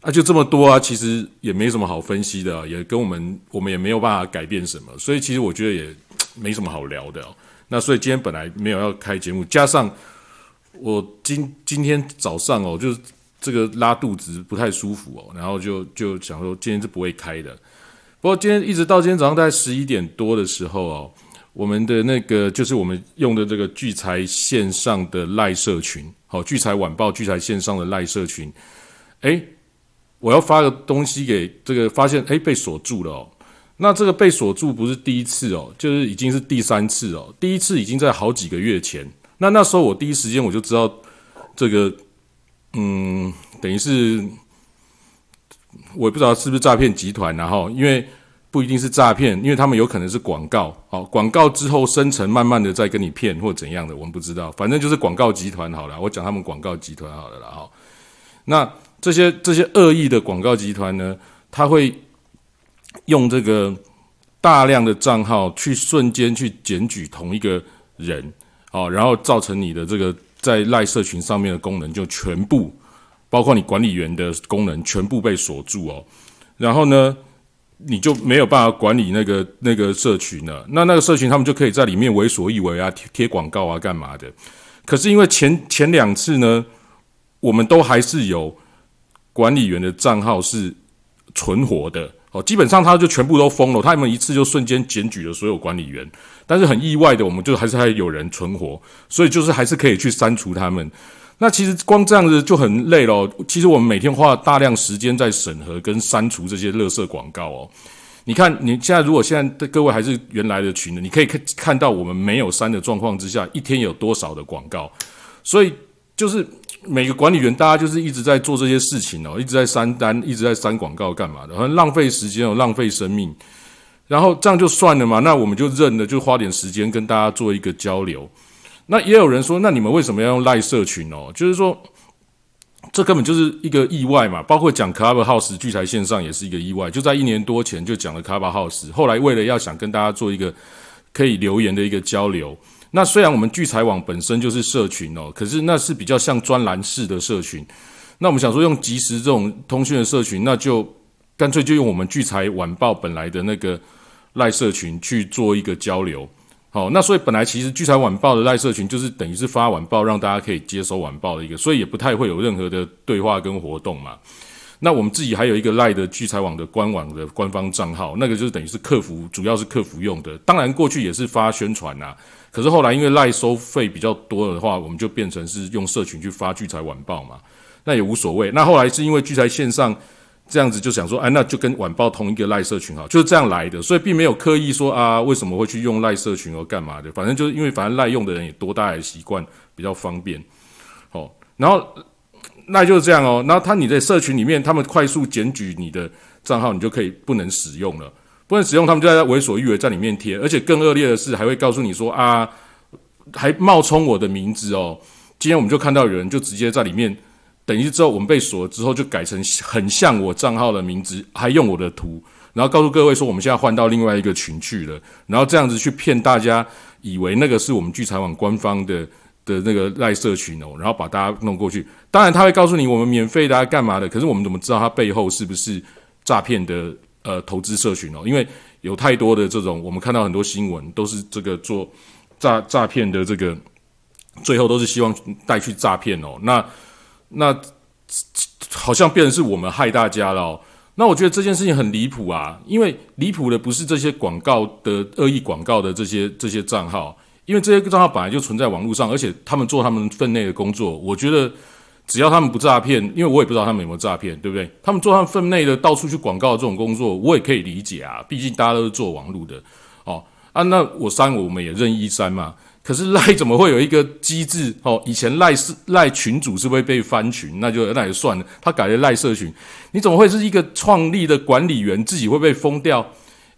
啊就这么多啊，其实也没什么好分析的，也跟我们我们也没有办法改变什么，所以其实我觉得也没什么好聊的哦。那所以今天本来没有要开节目，加上。我今今天早上哦，就是这个拉肚子不太舒服哦，然后就就想说今天是不会开的。不过今天一直到今天早上大概十一点多的时候哦，我们的那个就是我们用的这个聚财线上的赖社群，好聚财晚报聚财线上的赖社群，哎，我要发个东西给这个，发现哎被锁住了哦。那这个被锁住不是第一次哦，就是已经是第三次哦，第一次已经在好几个月前。那那时候我第一时间我就知道，这个，嗯，等于是，我也不知道是不是诈骗集团，然后因为不一定是诈骗，因为他们有可能是广告，好，广告之后生成，慢慢的再跟你骗或怎样的，我们不知道，反正就是广告集团好了，我讲他们广告集团好了啦，哈。那这些这些恶意的广告集团呢，他会用这个大量的账号去瞬间去检举同一个人。哦，然后造成你的这个在赖社群上面的功能就全部，包括你管理员的功能全部被锁住哦。然后呢，你就没有办法管理那个那个社群了。那那个社群他们就可以在里面为所欲为啊，贴贴广告啊，干嘛的？可是因为前前两次呢，我们都还是有管理员的账号是存活的。哦，基本上他就全部都封了，他们一次就瞬间检举了所有管理员，但是很意外的，我们就还是还有人存活，所以就是还是可以去删除他们。那其实光这样子就很累了。其实我们每天花了大量时间在审核跟删除这些垃圾广告哦。你看，你现在如果现在的各位还是原来的群的，你可以看看到我们没有删的状况之下，一天有多少的广告，所以就是。每个管理员，大家就是一直在做这些事情哦，一直在删单，一直在删广告，干嘛的？很浪费时间哦，浪费生命。然后这样就算了嘛？那我们就认了，就花点时间跟大家做一个交流。那也有人说，那你们为什么要用赖社群哦？就是说，这根本就是一个意外嘛。包括讲 Club House 聚财线上也是一个意外，就在一年多前就讲了 Club House，后来为了要想跟大家做一个可以留言的一个交流。那虽然我们聚财网本身就是社群哦，可是那是比较像专栏式的社群。那我们想说用即时这种通讯的社群，那就干脆就用我们聚财晚报本来的那个赖社群去做一个交流。好，那所以本来其实聚财晚报的赖社群就是等于是发晚报，让大家可以接收晚报的一个，所以也不太会有任何的对话跟活动嘛。那我们自己还有一个赖的聚财网的官网的官方账号，那个就是等于是客服，主要是客服用的。当然过去也是发宣传呐。可是后来因为赖收费比较多的话，我们就变成是用社群去发聚财晚报嘛，那也无所谓。那后来是因为聚财线上这样子就想说，哎，那就跟晚报同一个赖社群哈，就是这样来的，所以并没有刻意说啊，为什么会去用赖社群而干嘛的，反正就是因为反正赖用的人也多，大家习惯比较方便。好，然后那就是这样哦，然后他你在社群里面，他们快速检举你的账号，你就可以不能使用了。不能使用，他们就在为所欲为，在里面贴，而且更恶劣的是，还会告诉你说啊，还冒充我的名字哦。今天我们就看到有人就直接在里面，等于之后我们被锁了之后，就改成很像我账号的名字，还用我的图，然后告诉各位说我们现在换到另外一个群去了，然后这样子去骗大家，以为那个是我们聚财网官方的的那个赖社群哦，然后把大家弄过去。当然他会告诉你我们免费的干嘛的，可是我们怎么知道他背后是不是诈骗的？呃，投资社群哦，因为有太多的这种，我们看到很多新闻都是这个做诈诈骗的，这个最后都是希望带去诈骗哦。那那好像变成是我们害大家了。那我觉得这件事情很离谱啊，因为离谱的不是这些广告的恶意广告的这些这些账号，因为这些账号本来就存在网络上，而且他们做他们分内的工作，我觉得。只要他们不诈骗，因为我也不知道他们有没有诈骗，对不对？他们做他们分内的到处去广告这种工作，我也可以理解啊。毕竟大家都是做网络的，哦啊，那我删我们也任意删嘛。可是赖怎么会有一个机制？哦，以前赖是赖群主是会被翻群，那就那也算了。他改了赖社群，你怎么会是一个创立的管理员自己会被封掉？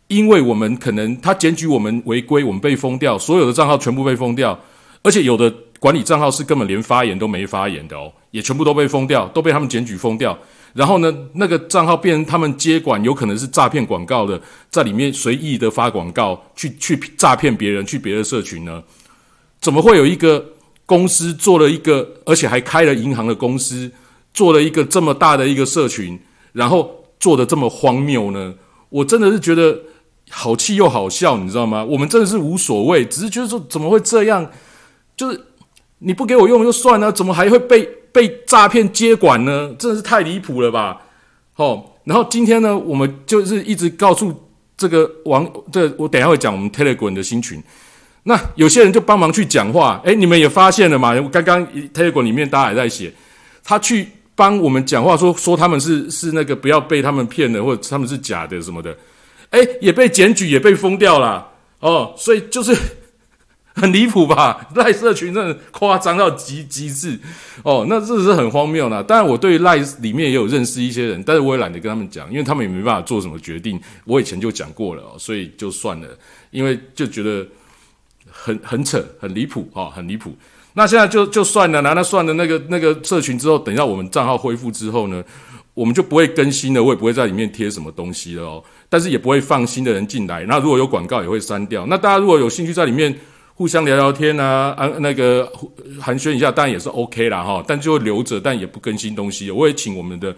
因为我们可能他检举我们违规，我们被封掉，所有的账号全部被封掉，而且有的管理账号是根本连发言都没发言的哦，也全部都被封掉，都被他们检举封掉。然后呢，那个账号变成他们接管，有可能是诈骗广告的，在里面随意的发广告，去去诈骗别人，去别的社群呢？怎么会有一个公司做了一个，而且还开了银行的公司，做了一个这么大的一个社群，然后做的这么荒谬呢？我真的是觉得好气又好笑，你知道吗？我们真的是无所谓，只是觉得说怎么会这样？就是你不给我用就算了，怎么还会被？被诈骗接管呢，真的是太离谱了吧？哦，然后今天呢，我们就是一直告诉这个网，这我等下会讲我们 Telegram 的新群。那有些人就帮忙去讲话，诶，你们也发现了嘛？刚刚推文里面大家还在写，他去帮我们讲话，说说他们是是那个不要被他们骗了，或者他们是假的什么的，诶，也被检举，也被封掉了哦，所以就是。<laughs> 很离谱吧？赖社群真的夸张到极极致哦，那这是很荒谬啦。当然，我对赖里面也有认识一些人，但是我也懒得跟他们讲，因为他们也没办法做什么决定。我以前就讲过了，所以就算了，因为就觉得很很扯，很离谱哦，很离谱。那现在就就算了，那那算了，那个那个社群之后，等一下我们账号恢复之后呢，我们就不会更新了，我也不会在里面贴什么东西了哦。但是也不会放新的人进来。那如果有广告，也会删掉。那大家如果有兴趣在里面。互相聊聊天啊，啊，那个寒暄一下，当然也是 OK 啦哈，但就留着，但也不更新东西。我也请我们的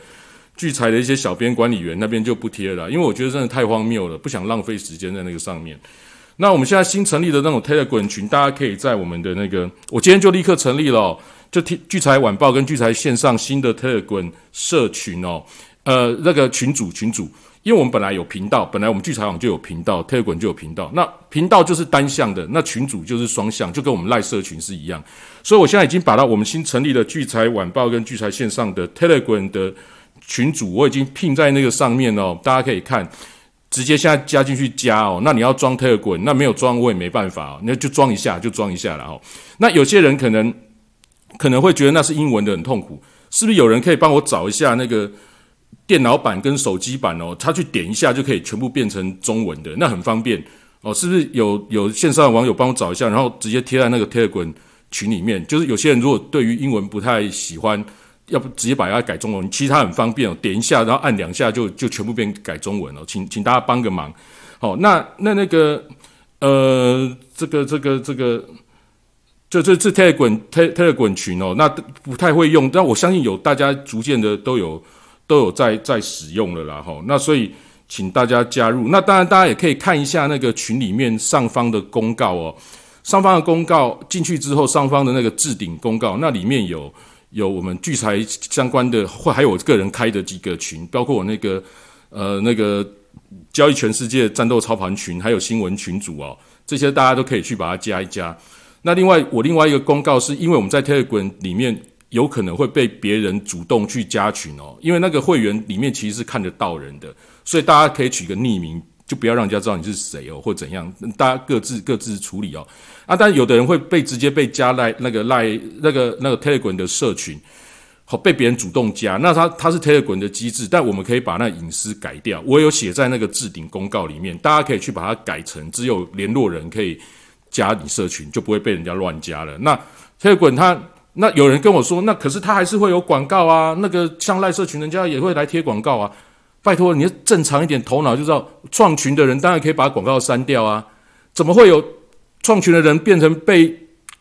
聚财的一些小编管理员那边就不贴了，因为我觉得真的太荒谬了，不想浪费时间在那个上面。那我们现在新成立的那种 Telegram 群，大家可以在我们的那个，我今天就立刻成立了，就聚财晚报跟聚财线上新的 Telegram 社群哦，呃，那个群主群主。因为我们本来有频道，本来我们聚财网就有频道，Telegram 就有频道。那频道就是单向的，那群主就是双向，就跟我们赖社群是一样。所以我现在已经把到我们新成立的聚财晚报跟聚财线上的 Telegram 的群主，我已经拼在那个上面哦，大家可以看，直接现在加进去加哦。那你要装特滚那没有装我也没办法，那就装一下就装一下了哦。那有些人可能可能会觉得那是英文的很痛苦，是不是有人可以帮我找一下那个？电脑版跟手机版哦，他去点一下就可以全部变成中文的，那很方便哦。是不是有有线上的网友帮我找一下，然后直接贴在那个特滚群里面？就是有些人如果对于英文不太喜欢，要不直接把它改中文，其实它很方便哦，点一下然后按两下就就全部变改中文了。请请大家帮个忙。好，那那那个呃，这个这个这个，这这这 Telegram Telegram 群哦，那不太会用，但我相信有大家逐渐的都有。都有在在使用了啦，哈，那所以请大家加入。那当然，大家也可以看一下那个群里面上方的公告哦。上方的公告进去之后，上方的那个置顶公告，那里面有有我们聚财相关的，或还有我个人开的几个群，包括我那个呃那个交易全世界战斗操盘群，还有新闻群组哦，这些大家都可以去把它加一加。那另外，我另外一个公告是因为我们在 Telegram 里面。有可能会被别人主动去加群哦，因为那个会员里面其实是看得到人的，所以大家可以取个匿名，就不要让人家知道你是谁哦，或怎样，大家各自各自处理哦。啊，但有的人会被直接被加赖那个赖那个那个 Telegram 的社群，好被别人主动加，那他他是 Telegram 的机制，但我们可以把那隐私改掉，我有写在那个置顶公告里面，大家可以去把它改成只有联络人可以加你社群，就不会被人家乱加了。那 Telegram 它。那有人跟我说，那可是他还是会有广告啊，那个像赖社群人家也会来贴广告啊。拜托，你正常一点头脑就知道，创群的人当然可以把广告删掉啊。怎么会有创群的人变成被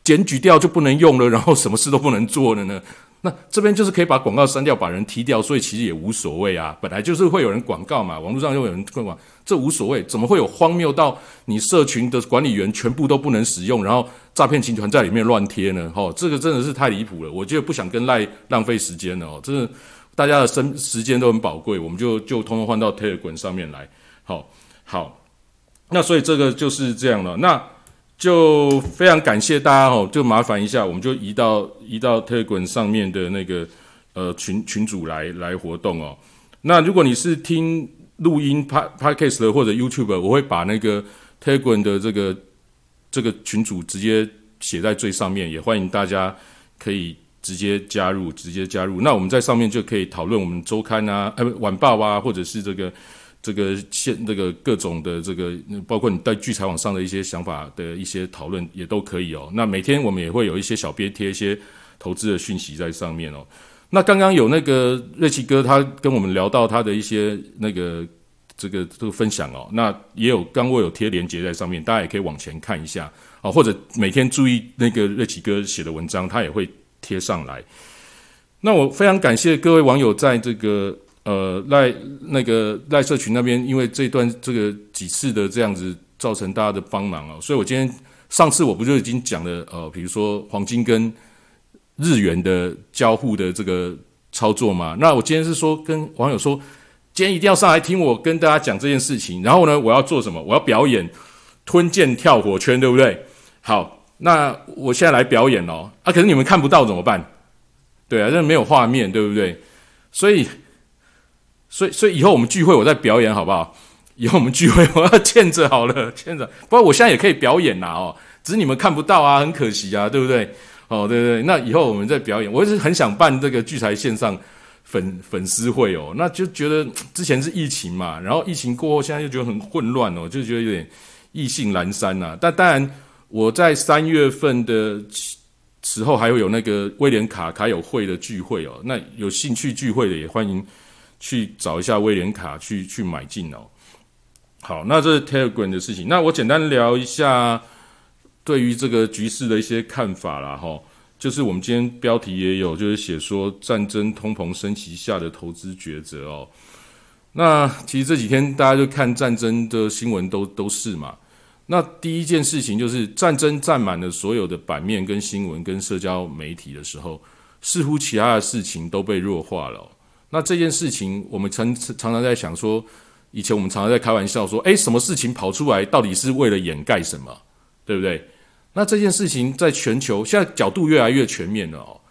检举掉就不能用了，然后什么事都不能做了呢？那这边就是可以把广告删掉，把人踢掉，所以其实也无所谓啊。本来就是会有人广告嘛，网络上又有人推广，这无所谓。怎么会有荒谬到你社群的管理员全部都不能使用，然后诈骗集团在里面乱贴呢？哈，这个真的是太离谱了。我觉得不想跟赖浪费时间了哦，真的，大家的生时间都很宝贵，我们就就通通换到 Telegram 上面来。好，好，那所以这个就是这样了。那。就非常感谢大家哦，就麻烦一下，我们就移到移到 Telegram 上面的那个呃群群主来来活动哦。那如果你是听录音 Pod Podcast 的或者 YouTube，我会把那个 Telegram 的这个这个群主直接写在最上面，也欢迎大家可以直接加入，直接加入。那我们在上面就可以讨论我们周刊啊、呃晚报啊，或者是这个。这个现这个各种的这个，包括你在聚财网上的一些想法的一些讨论也都可以哦。那每天我们也会有一些小编贴一些投资的讯息在上面哦。那刚刚有那个瑞奇哥他跟我们聊到他的一些那个这个这个分享哦，那也有刚我有贴链接在上面，大家也可以往前看一下啊，或者每天注意那个瑞奇哥写的文章，他也会贴上来。那我非常感谢各位网友在这个呃赖那个赖社群那边，因为这段这个几次的这样子造成大家的帮忙哦，所以我今天上次我不就已经讲了呃，比如说黄金跟日元的交互的这个操作嘛，那我今天是说跟网友说，今天一定要上来听我跟大家讲这件事情，然后呢，我要做什么？我要表演吞剑跳火圈，对不对？好，那我现在来表演哦，啊，可是你们看不到怎么办？对啊，这没有画面，对不对？所以，所以，所以以后我们聚会我再表演好不好？<laughs> 以后我们聚会我要欠着好了，<laughs> 欠着。不过我现在也可以表演呐，哦，只是你们看不到啊，很可惜啊，对不对？哦，对对，那以后我们再表演。我是很想办这个聚财线上粉粉丝会哦，那就觉得 <tsk> 之前是疫情嘛，然后疫情过后，现在又觉得很混乱哦，就觉得有点意兴阑珊呐。但当然，我在三月份的。时候还会有那个威廉卡卡友会的聚会哦，那有兴趣聚会的也欢迎去找一下威廉卡去去买进哦。好，那这是 Telegram 的事情。那我简单聊一下对于这个局势的一些看法啦，哈。就是我们今天标题也有，就是写说战争通膨升级下的投资抉择哦。那其实这几天大家就看战争的新闻都都是嘛。那第一件事情就是战争占满了所有的版面、跟新闻、跟社交媒体的时候，似乎其他的事情都被弱化了。那这件事情，我们常常常在想说，以前我们常常在开玩笑说，诶，什么事情跑出来，到底是为了掩盖什么，对不对？那这件事情在全球现在角度越来越全面了哦。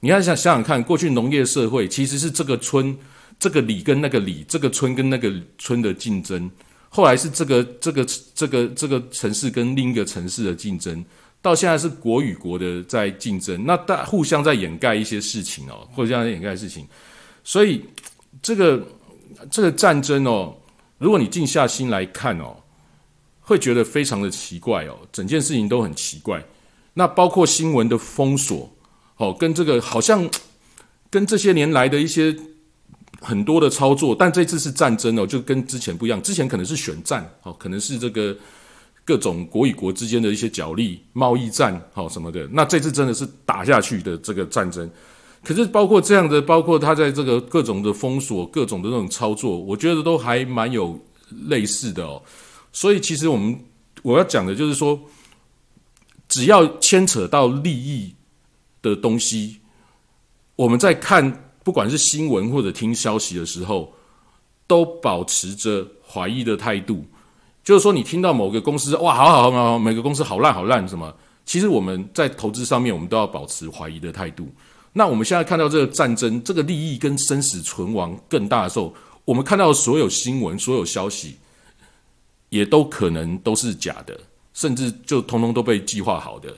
你要想想想看，过去农业社会其实是这个村、这个里跟那个里，这个村跟那个村的竞争。后来是这个这个这个这个城市跟另一个城市的竞争，到现在是国与国的在竞争，那大互相在掩盖一些事情哦，互相在掩盖事情，所以这个这个战争哦，如果你静下心来看哦，会觉得非常的奇怪哦，整件事情都很奇怪。那包括新闻的封锁哦，跟这个好像跟这些年来的一些。很多的操作，但这次是战争哦，就跟之前不一样。之前可能是选战，哦，可能是这个各种国与国之间的一些角力、贸易战，好什么的。那这次真的是打下去的这个战争。可是包括这样的，包括他在这个各种的封锁、各种的那种操作，我觉得都还蛮有类似的哦。所以其实我们我要讲的就是说，只要牵扯到利益的东西，我们在看。不管是新闻或者听消息的时候，都保持着怀疑的态度。就是说，你听到某个公司哇，好好好好，每个公司好烂好烂什么？其实我们在投资上面，我们都要保持怀疑的态度。那我们现在看到这个战争，这个利益跟生死存亡更大的时候，我们看到的所有新闻、所有消息，也都可能都是假的，甚至就通通都被计划好的。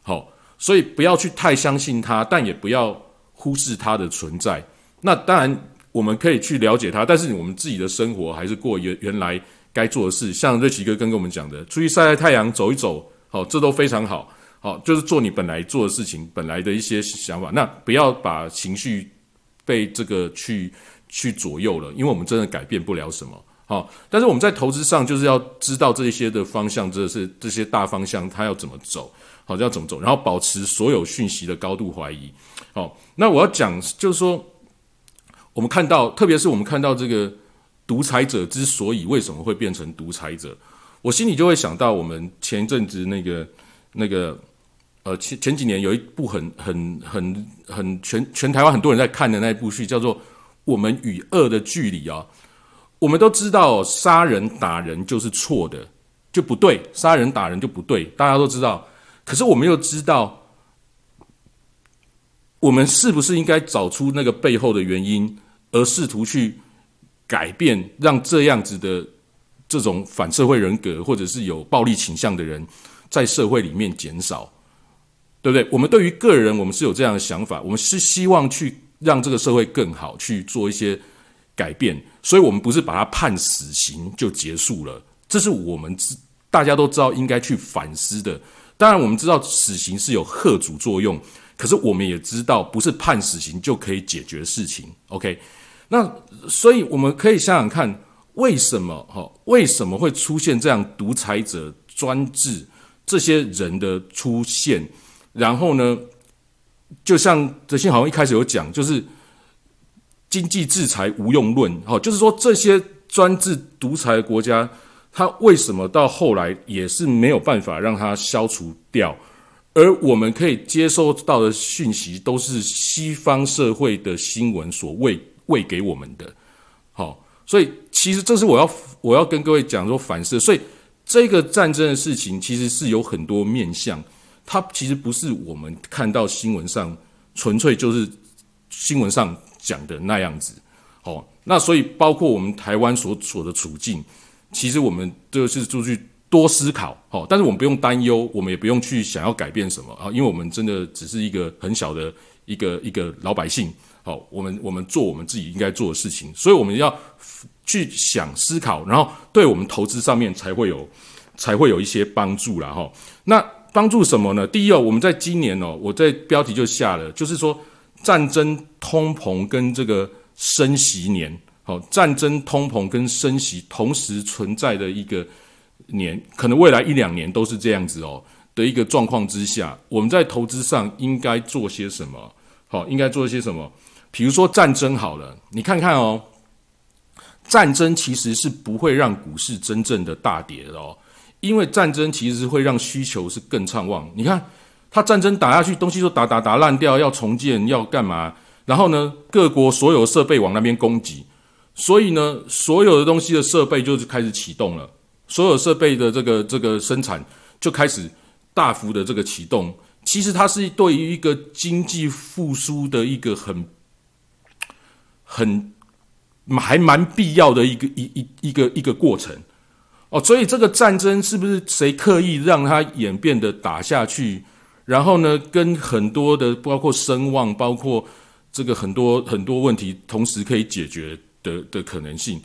好，所以不要去太相信它，但也不要。忽视它的存在，那当然我们可以去了解它，但是我们自己的生活还是过原原来该做的事。像瑞奇哥刚跟我们讲的，出去晒晒太阳、走一走，好，这都非常好，好，就是做你本来做的事情，本来的一些想法。那不要把情绪被这个去去左右了，因为我们真的改变不了什么，好。但是我们在投资上就是要知道这些的方向，这是这些大方向，它要怎么走。好，要怎么走？然后保持所有讯息的高度怀疑。好，那我要讲就是说，我们看到，特别是我们看到这个独裁者之所以为什么会变成独裁者，我心里就会想到我们前一阵子那个那个呃前前几年有一部很很很很全全台湾很多人在看的那一部剧，叫做《我们与恶的距离》啊。我们都知道，杀人打人就是错的，就不对；杀人打人就不对，大家都知道。可是我们又知道，我们是不是应该找出那个背后的原因，而试图去改变，让这样子的这种反社会人格或者是有暴力倾向的人在社会里面减少，对不对？我们对于个人，我们是有这样的想法，我们是希望去让这个社会更好，去做一些改变，所以我们不是把他判死刑就结束了。这是我们大家都知道应该去反思的。当然，我们知道死刑是有贺主作用，可是我们也知道不是判死刑就可以解决事情。OK，那所以我们可以想想看，为什么哈为什么会出现这样独裁者专制这些人的出现？然后呢，就像德信好像一开始有讲，就是经济制裁无用论，哈，就是说这些专制独裁国家。他为什么到后来也是没有办法让它消除掉？而我们可以接收到的讯息都是西方社会的新闻所喂喂给我们的。好，所以其实这是我要我要跟各位讲说反射。所以这个战争的事情其实是有很多面向，它其实不是我们看到新闻上纯粹就是新闻上讲的那样子。好，那所以包括我们台湾所处的处境。其实我们就是出去多思考，好，但是我们不用担忧，我们也不用去想要改变什么啊，因为我们真的只是一个很小的一个一个老百姓，好，我们我们做我们自己应该做的事情，所以我们要去想思考，然后对我们投资上面才会有才会有一些帮助了哈。那帮助什么呢？第一哦，我们在今年哦，我在标题就下了，就是说战争、通膨跟这个升息年。哦，战争、通膨跟升息同时存在的一个年，可能未来一两年都是这样子哦的一个状况之下，我们在投资上应该做些什么？好，应该做些什么？比如说战争好了，你看看哦，战争其实是不会让股市真正的大跌的哦，因为战争其实会让需求是更畅旺。你看，它战争打下去，东西都打打打烂掉，要重建要干嘛？然后呢，各国所有设备往那边攻击。所以呢，所有的东西的设备就是开始启动了，所有设备的这个这个生产就开始大幅的这个启动。其实它是对于一个经济复苏的一个很很还蛮必要的一个一一一个一个过程哦。所以这个战争是不是谁刻意让它演变的打下去？然后呢，跟很多的包括声望，包括这个很多很多问题同时可以解决。的的可能性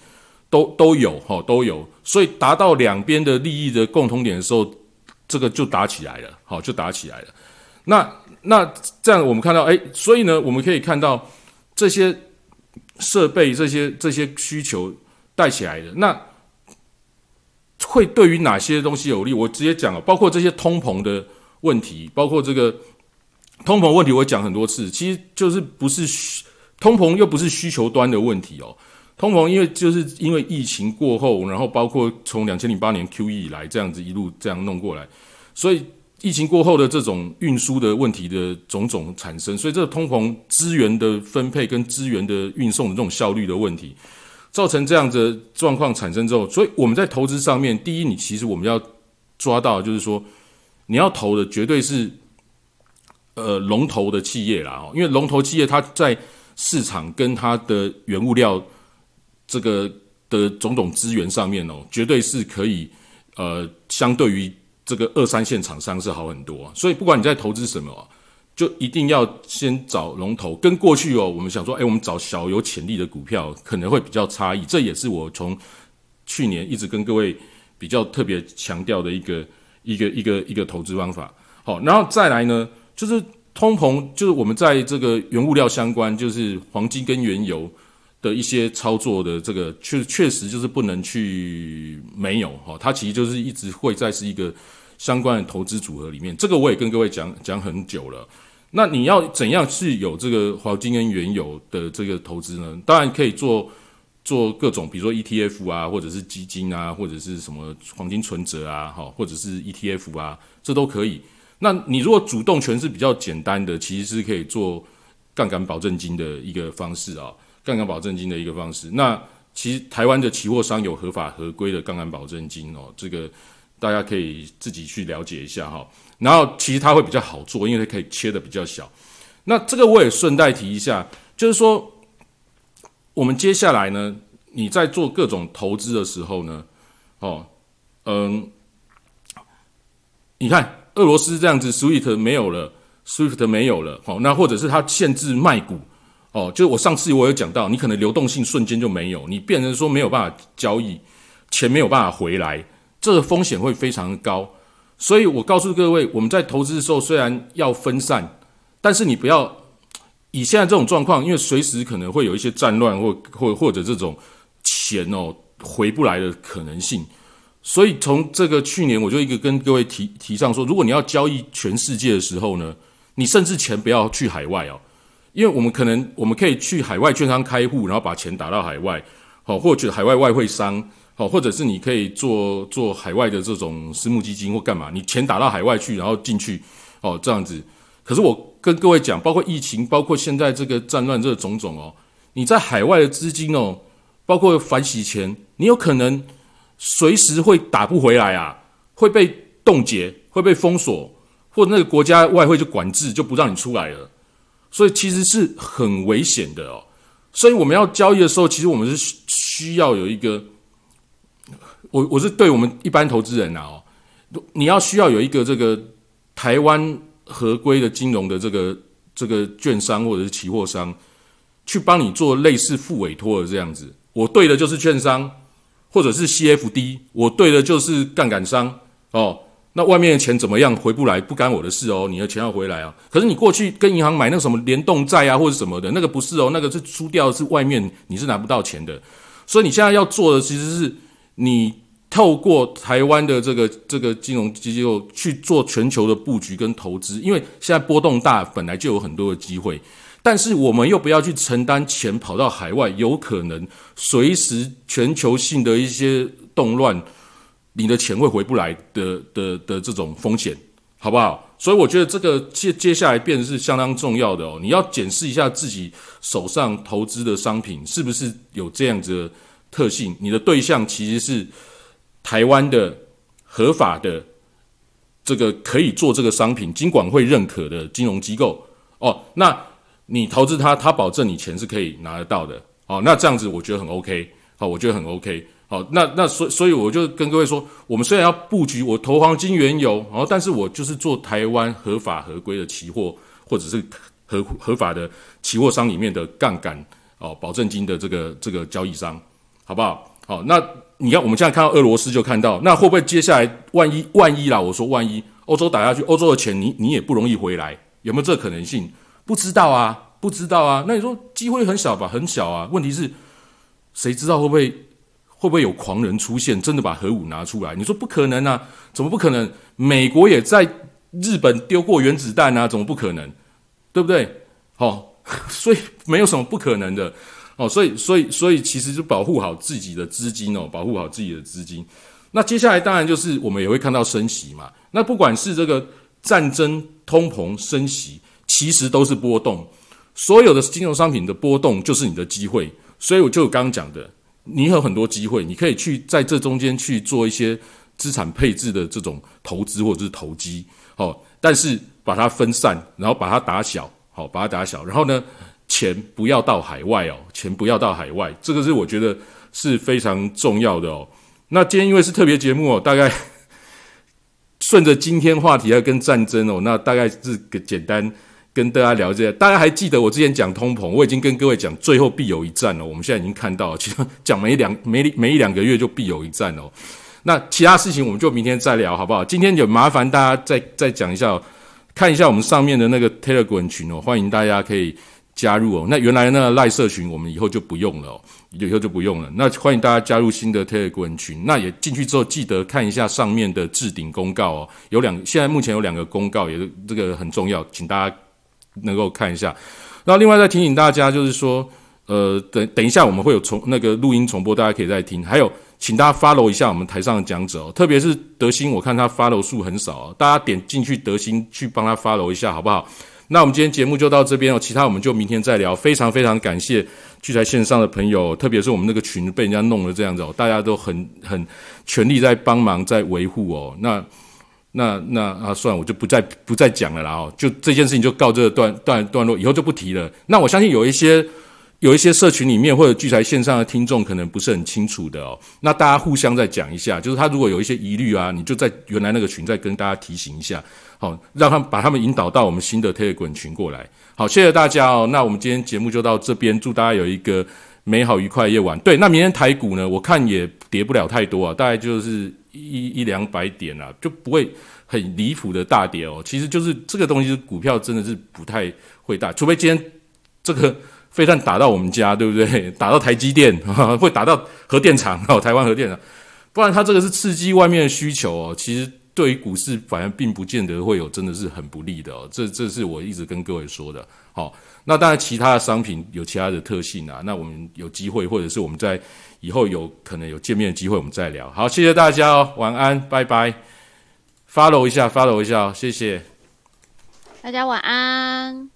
都都有哈都有，所以达到两边的利益的共同点的时候，这个就打起来了，好就打起来了。那那这样我们看到，哎，所以呢，我们可以看到这些设备、这些这些需求带起来的，那会对于哪些东西有利？我直接讲了，包括这些通膨的问题，包括这个通膨问题，我讲很多次，其实就是不是。通膨又不是需求端的问题哦，通膨因为就是因为疫情过后，然后包括从两千零八年 Q E 以来这样子一路这样弄过来，所以疫情过后的这种运输的问题的种种产生，所以这个通膨资源的分配跟资源的运送的这种效率的问题，造成这样的状况产生之后，所以我们在投资上面，第一，你其实我们要抓到就是说，你要投的绝对是呃龙头的企业啦，哦，因为龙头企业它在市场跟它的原物料这个的种种资源上面哦，绝对是可以呃，相对于这个二三线厂商是好很多。所以不管你在投资什么，就一定要先找龙头。跟过去哦，我们想说，哎，我们找小有潜力的股票可能会比较差异。这也是我从去年一直跟各位比较特别强调的一个一个一个一个投资方法。好，然后再来呢，就是。通膨就是我们在这个原物料相关，就是黄金跟原油的一些操作的这个确确实就是不能去没有哈，它其实就是一直会在是一个相关的投资组合里面。这个我也跟各位讲讲很久了。那你要怎样去有这个黄金跟原油的这个投资呢？当然可以做做各种，比如说 ETF 啊，或者是基金啊，或者是什么黄金存折啊，哈，或者是 ETF 啊，这都可以。那你如果主动权是比较简单的，其实是可以做杠杆保证金的一个方式啊，杠杆保证金的一个方式。那其实台湾的期货商有合法合规的杠杆保证金哦，这个大家可以自己去了解一下哈。然后其实它会比较好做，因为它可以切的比较小。那这个我也顺带提一下，就是说我们接下来呢，你在做各种投资的时候呢，哦，嗯，你看。俄罗斯这样子，SWIFT 没有了，SWIFT 没有了，好，那或者是它限制卖股，哦，就是我上次我有讲到，你可能流动性瞬间就没有，你变成说没有办法交易，钱没有办法回来，这个风险会非常高。所以我告诉各位，我们在投资的时候虽然要分散，但是你不要以现在这种状况，因为随时可能会有一些战乱或或或者这种钱哦回不来的可能性。所以从这个去年，我就一个跟各位提提上说，如果你要交易全世界的时候呢，你甚至钱不要去海外哦，因为我们可能我们可以去海外券商开户，然后把钱打到海外，好，或者海外外汇商。好，或者是你可以做做海外的这种私募基金或干嘛，你钱打到海外去，然后进去，哦，这样子。可是我跟各位讲，包括疫情，包括现在这个战乱，这种种哦，你在海外的资金哦，包括反洗钱，你有可能随时会打不回来啊，会被冻结，会被封锁，或者那个国家外汇就管制，就不让你出来了。所以其实是很危险的哦。所以我们要交易的时候，其实我们是需要有一个。我我是对我们一般投资人啊，哦，你要需要有一个这个台湾合规的金融的这个这个券商或者是期货商，去帮你做类似副委托的这样子。我对的就是券商，或者是 CFD，我对的就是杠杆商哦。那外面的钱怎么样回不来，不干我的事哦。你的钱要回来啊。可是你过去跟银行买那个什么联动债啊，或者什么的，那个不是哦，那个是输掉是外面你是拿不到钱的。所以你现在要做的其实是你。透过台湾的这个这个金融机构去做全球的布局跟投资，因为现在波动大，本来就有很多的机会，但是我们又不要去承担钱跑到海外，有可能随时全球性的一些动乱，你的钱会回不来的的的这种风险，好不好？所以我觉得这个接接下来变是相当重要的哦，你要检视一下自己手上投资的商品是不是有这样子的特性，你的对象其实是。台湾的合法的这个可以做这个商品，金管会认可的金融机构哦，那你投资它，它保证你钱是可以拿得到的哦。那这样子我觉得很 OK，好，我觉得很 OK，好，那那所所以我就跟各位说，我们虽然要布局，我投黄金原油，然后但是我就是做台湾合法合规的期货，或者是合合法的期货商里面的杠杆哦，保证金的这个这个交易商，好不好？好，那。你看，我们现在看到俄罗斯，就看到那会不会接下来万一万一啦？我说万一欧洲打下去，欧洲的钱你你也不容易回来，有没有这可能性？不知道啊，不知道啊。那你说机会很小吧？很小啊。问题是，谁知道会不会会不会有狂人出现，真的把核武拿出来？你说不可能啊？怎么不可能？美国也在日本丢过原子弹啊，怎么不可能？对不对？好，<laughs> 所以没有什么不可能的。哦，所以，所以，所以，其实就保护好自己的资金哦，保护好自己的资金。那接下来当然就是我们也会看到升息嘛。那不管是这个战争、通膨、升息，其实都是波动。所有的金融商品的波动就是你的机会。所以我就刚刚讲的，你有很多机会，你可以去在这中间去做一些资产配置的这种投资或者是投机。哦，但是把它分散，然后把它打小，好，把它打小，然后呢？钱不要到海外哦，钱不要到海外，这个是我觉得是非常重要的哦。那今天因为是特别节目哦，大概 <laughs> 顺着今天话题要跟战争哦，那大概是个简单跟大家聊这。大家还记得我之前讲通膨，我已经跟各位讲最后必有一战了。我们现在已经看到，其实讲没两没没一两个月就必有一战哦。那其他事情我们就明天再聊好不好？今天就麻烦大家再再讲一下，看一下我们上面的那个 Telegram 群哦，欢迎大家可以。加入哦，那原来那赖社群我们以后就不用了，以后就不用了。那欢迎大家加入新的 Telegram 群，那也进去之后记得看一下上面的置顶公告哦。有两，现在目前有两个公告，也是这个很重要，请大家能够看一下。那另外再提醒大家，就是说，呃，等等一下我们会有重那个录音重播，大家可以再听。还有，请大家 follow 一下我们台上的讲者，特别是德兴，我看他 follow 数很少，大家点进去德兴去帮他 follow 一下，好不好？那我们今天节目就到这边哦，其他我们就明天再聊。非常非常感谢聚财线上的朋友，特别是我们那个群被人家弄了这样子哦，大家都很很全力在帮忙在维护哦。那那那啊，算了，我就不再不再讲了啦哦，就这件事情就告这个段段段落，以后就不提了。那我相信有一些有一些社群里面或者聚财线上的听众可能不是很清楚的哦，那大家互相再讲一下，就是他如果有一些疑虑啊，你就在原来那个群再跟大家提醒一下，好，让他们把他们引导到我们新的 Telegram 群过来。好，谢谢大家哦。那我们今天节目就到这边，祝大家有一个美好愉快夜晚。对，那明天台股呢，我看也跌不了太多啊，大概就是一一两百点啊，就不会很离谱的大跌哦。其实就是这个东西，股票真的是不太会大，除非今天这个。飞弹打到我们家，对不对？<laughs> 打到台积电，<laughs> 会打到核电厂哦，<laughs> 台湾核电厂。不然它这个是刺激外面的需求哦。其实对于股市，反而并不见得会有真的是很不利的哦。这这是我一直跟各位说的。好，那当然其他的商品有其他的特性啊。那我们有机会，或者是我们在以后有可能有见面的机会，我们再聊。好，谢谢大家哦，晚安，拜拜。Follow 一下，Follow 一下，谢谢大家，晚安。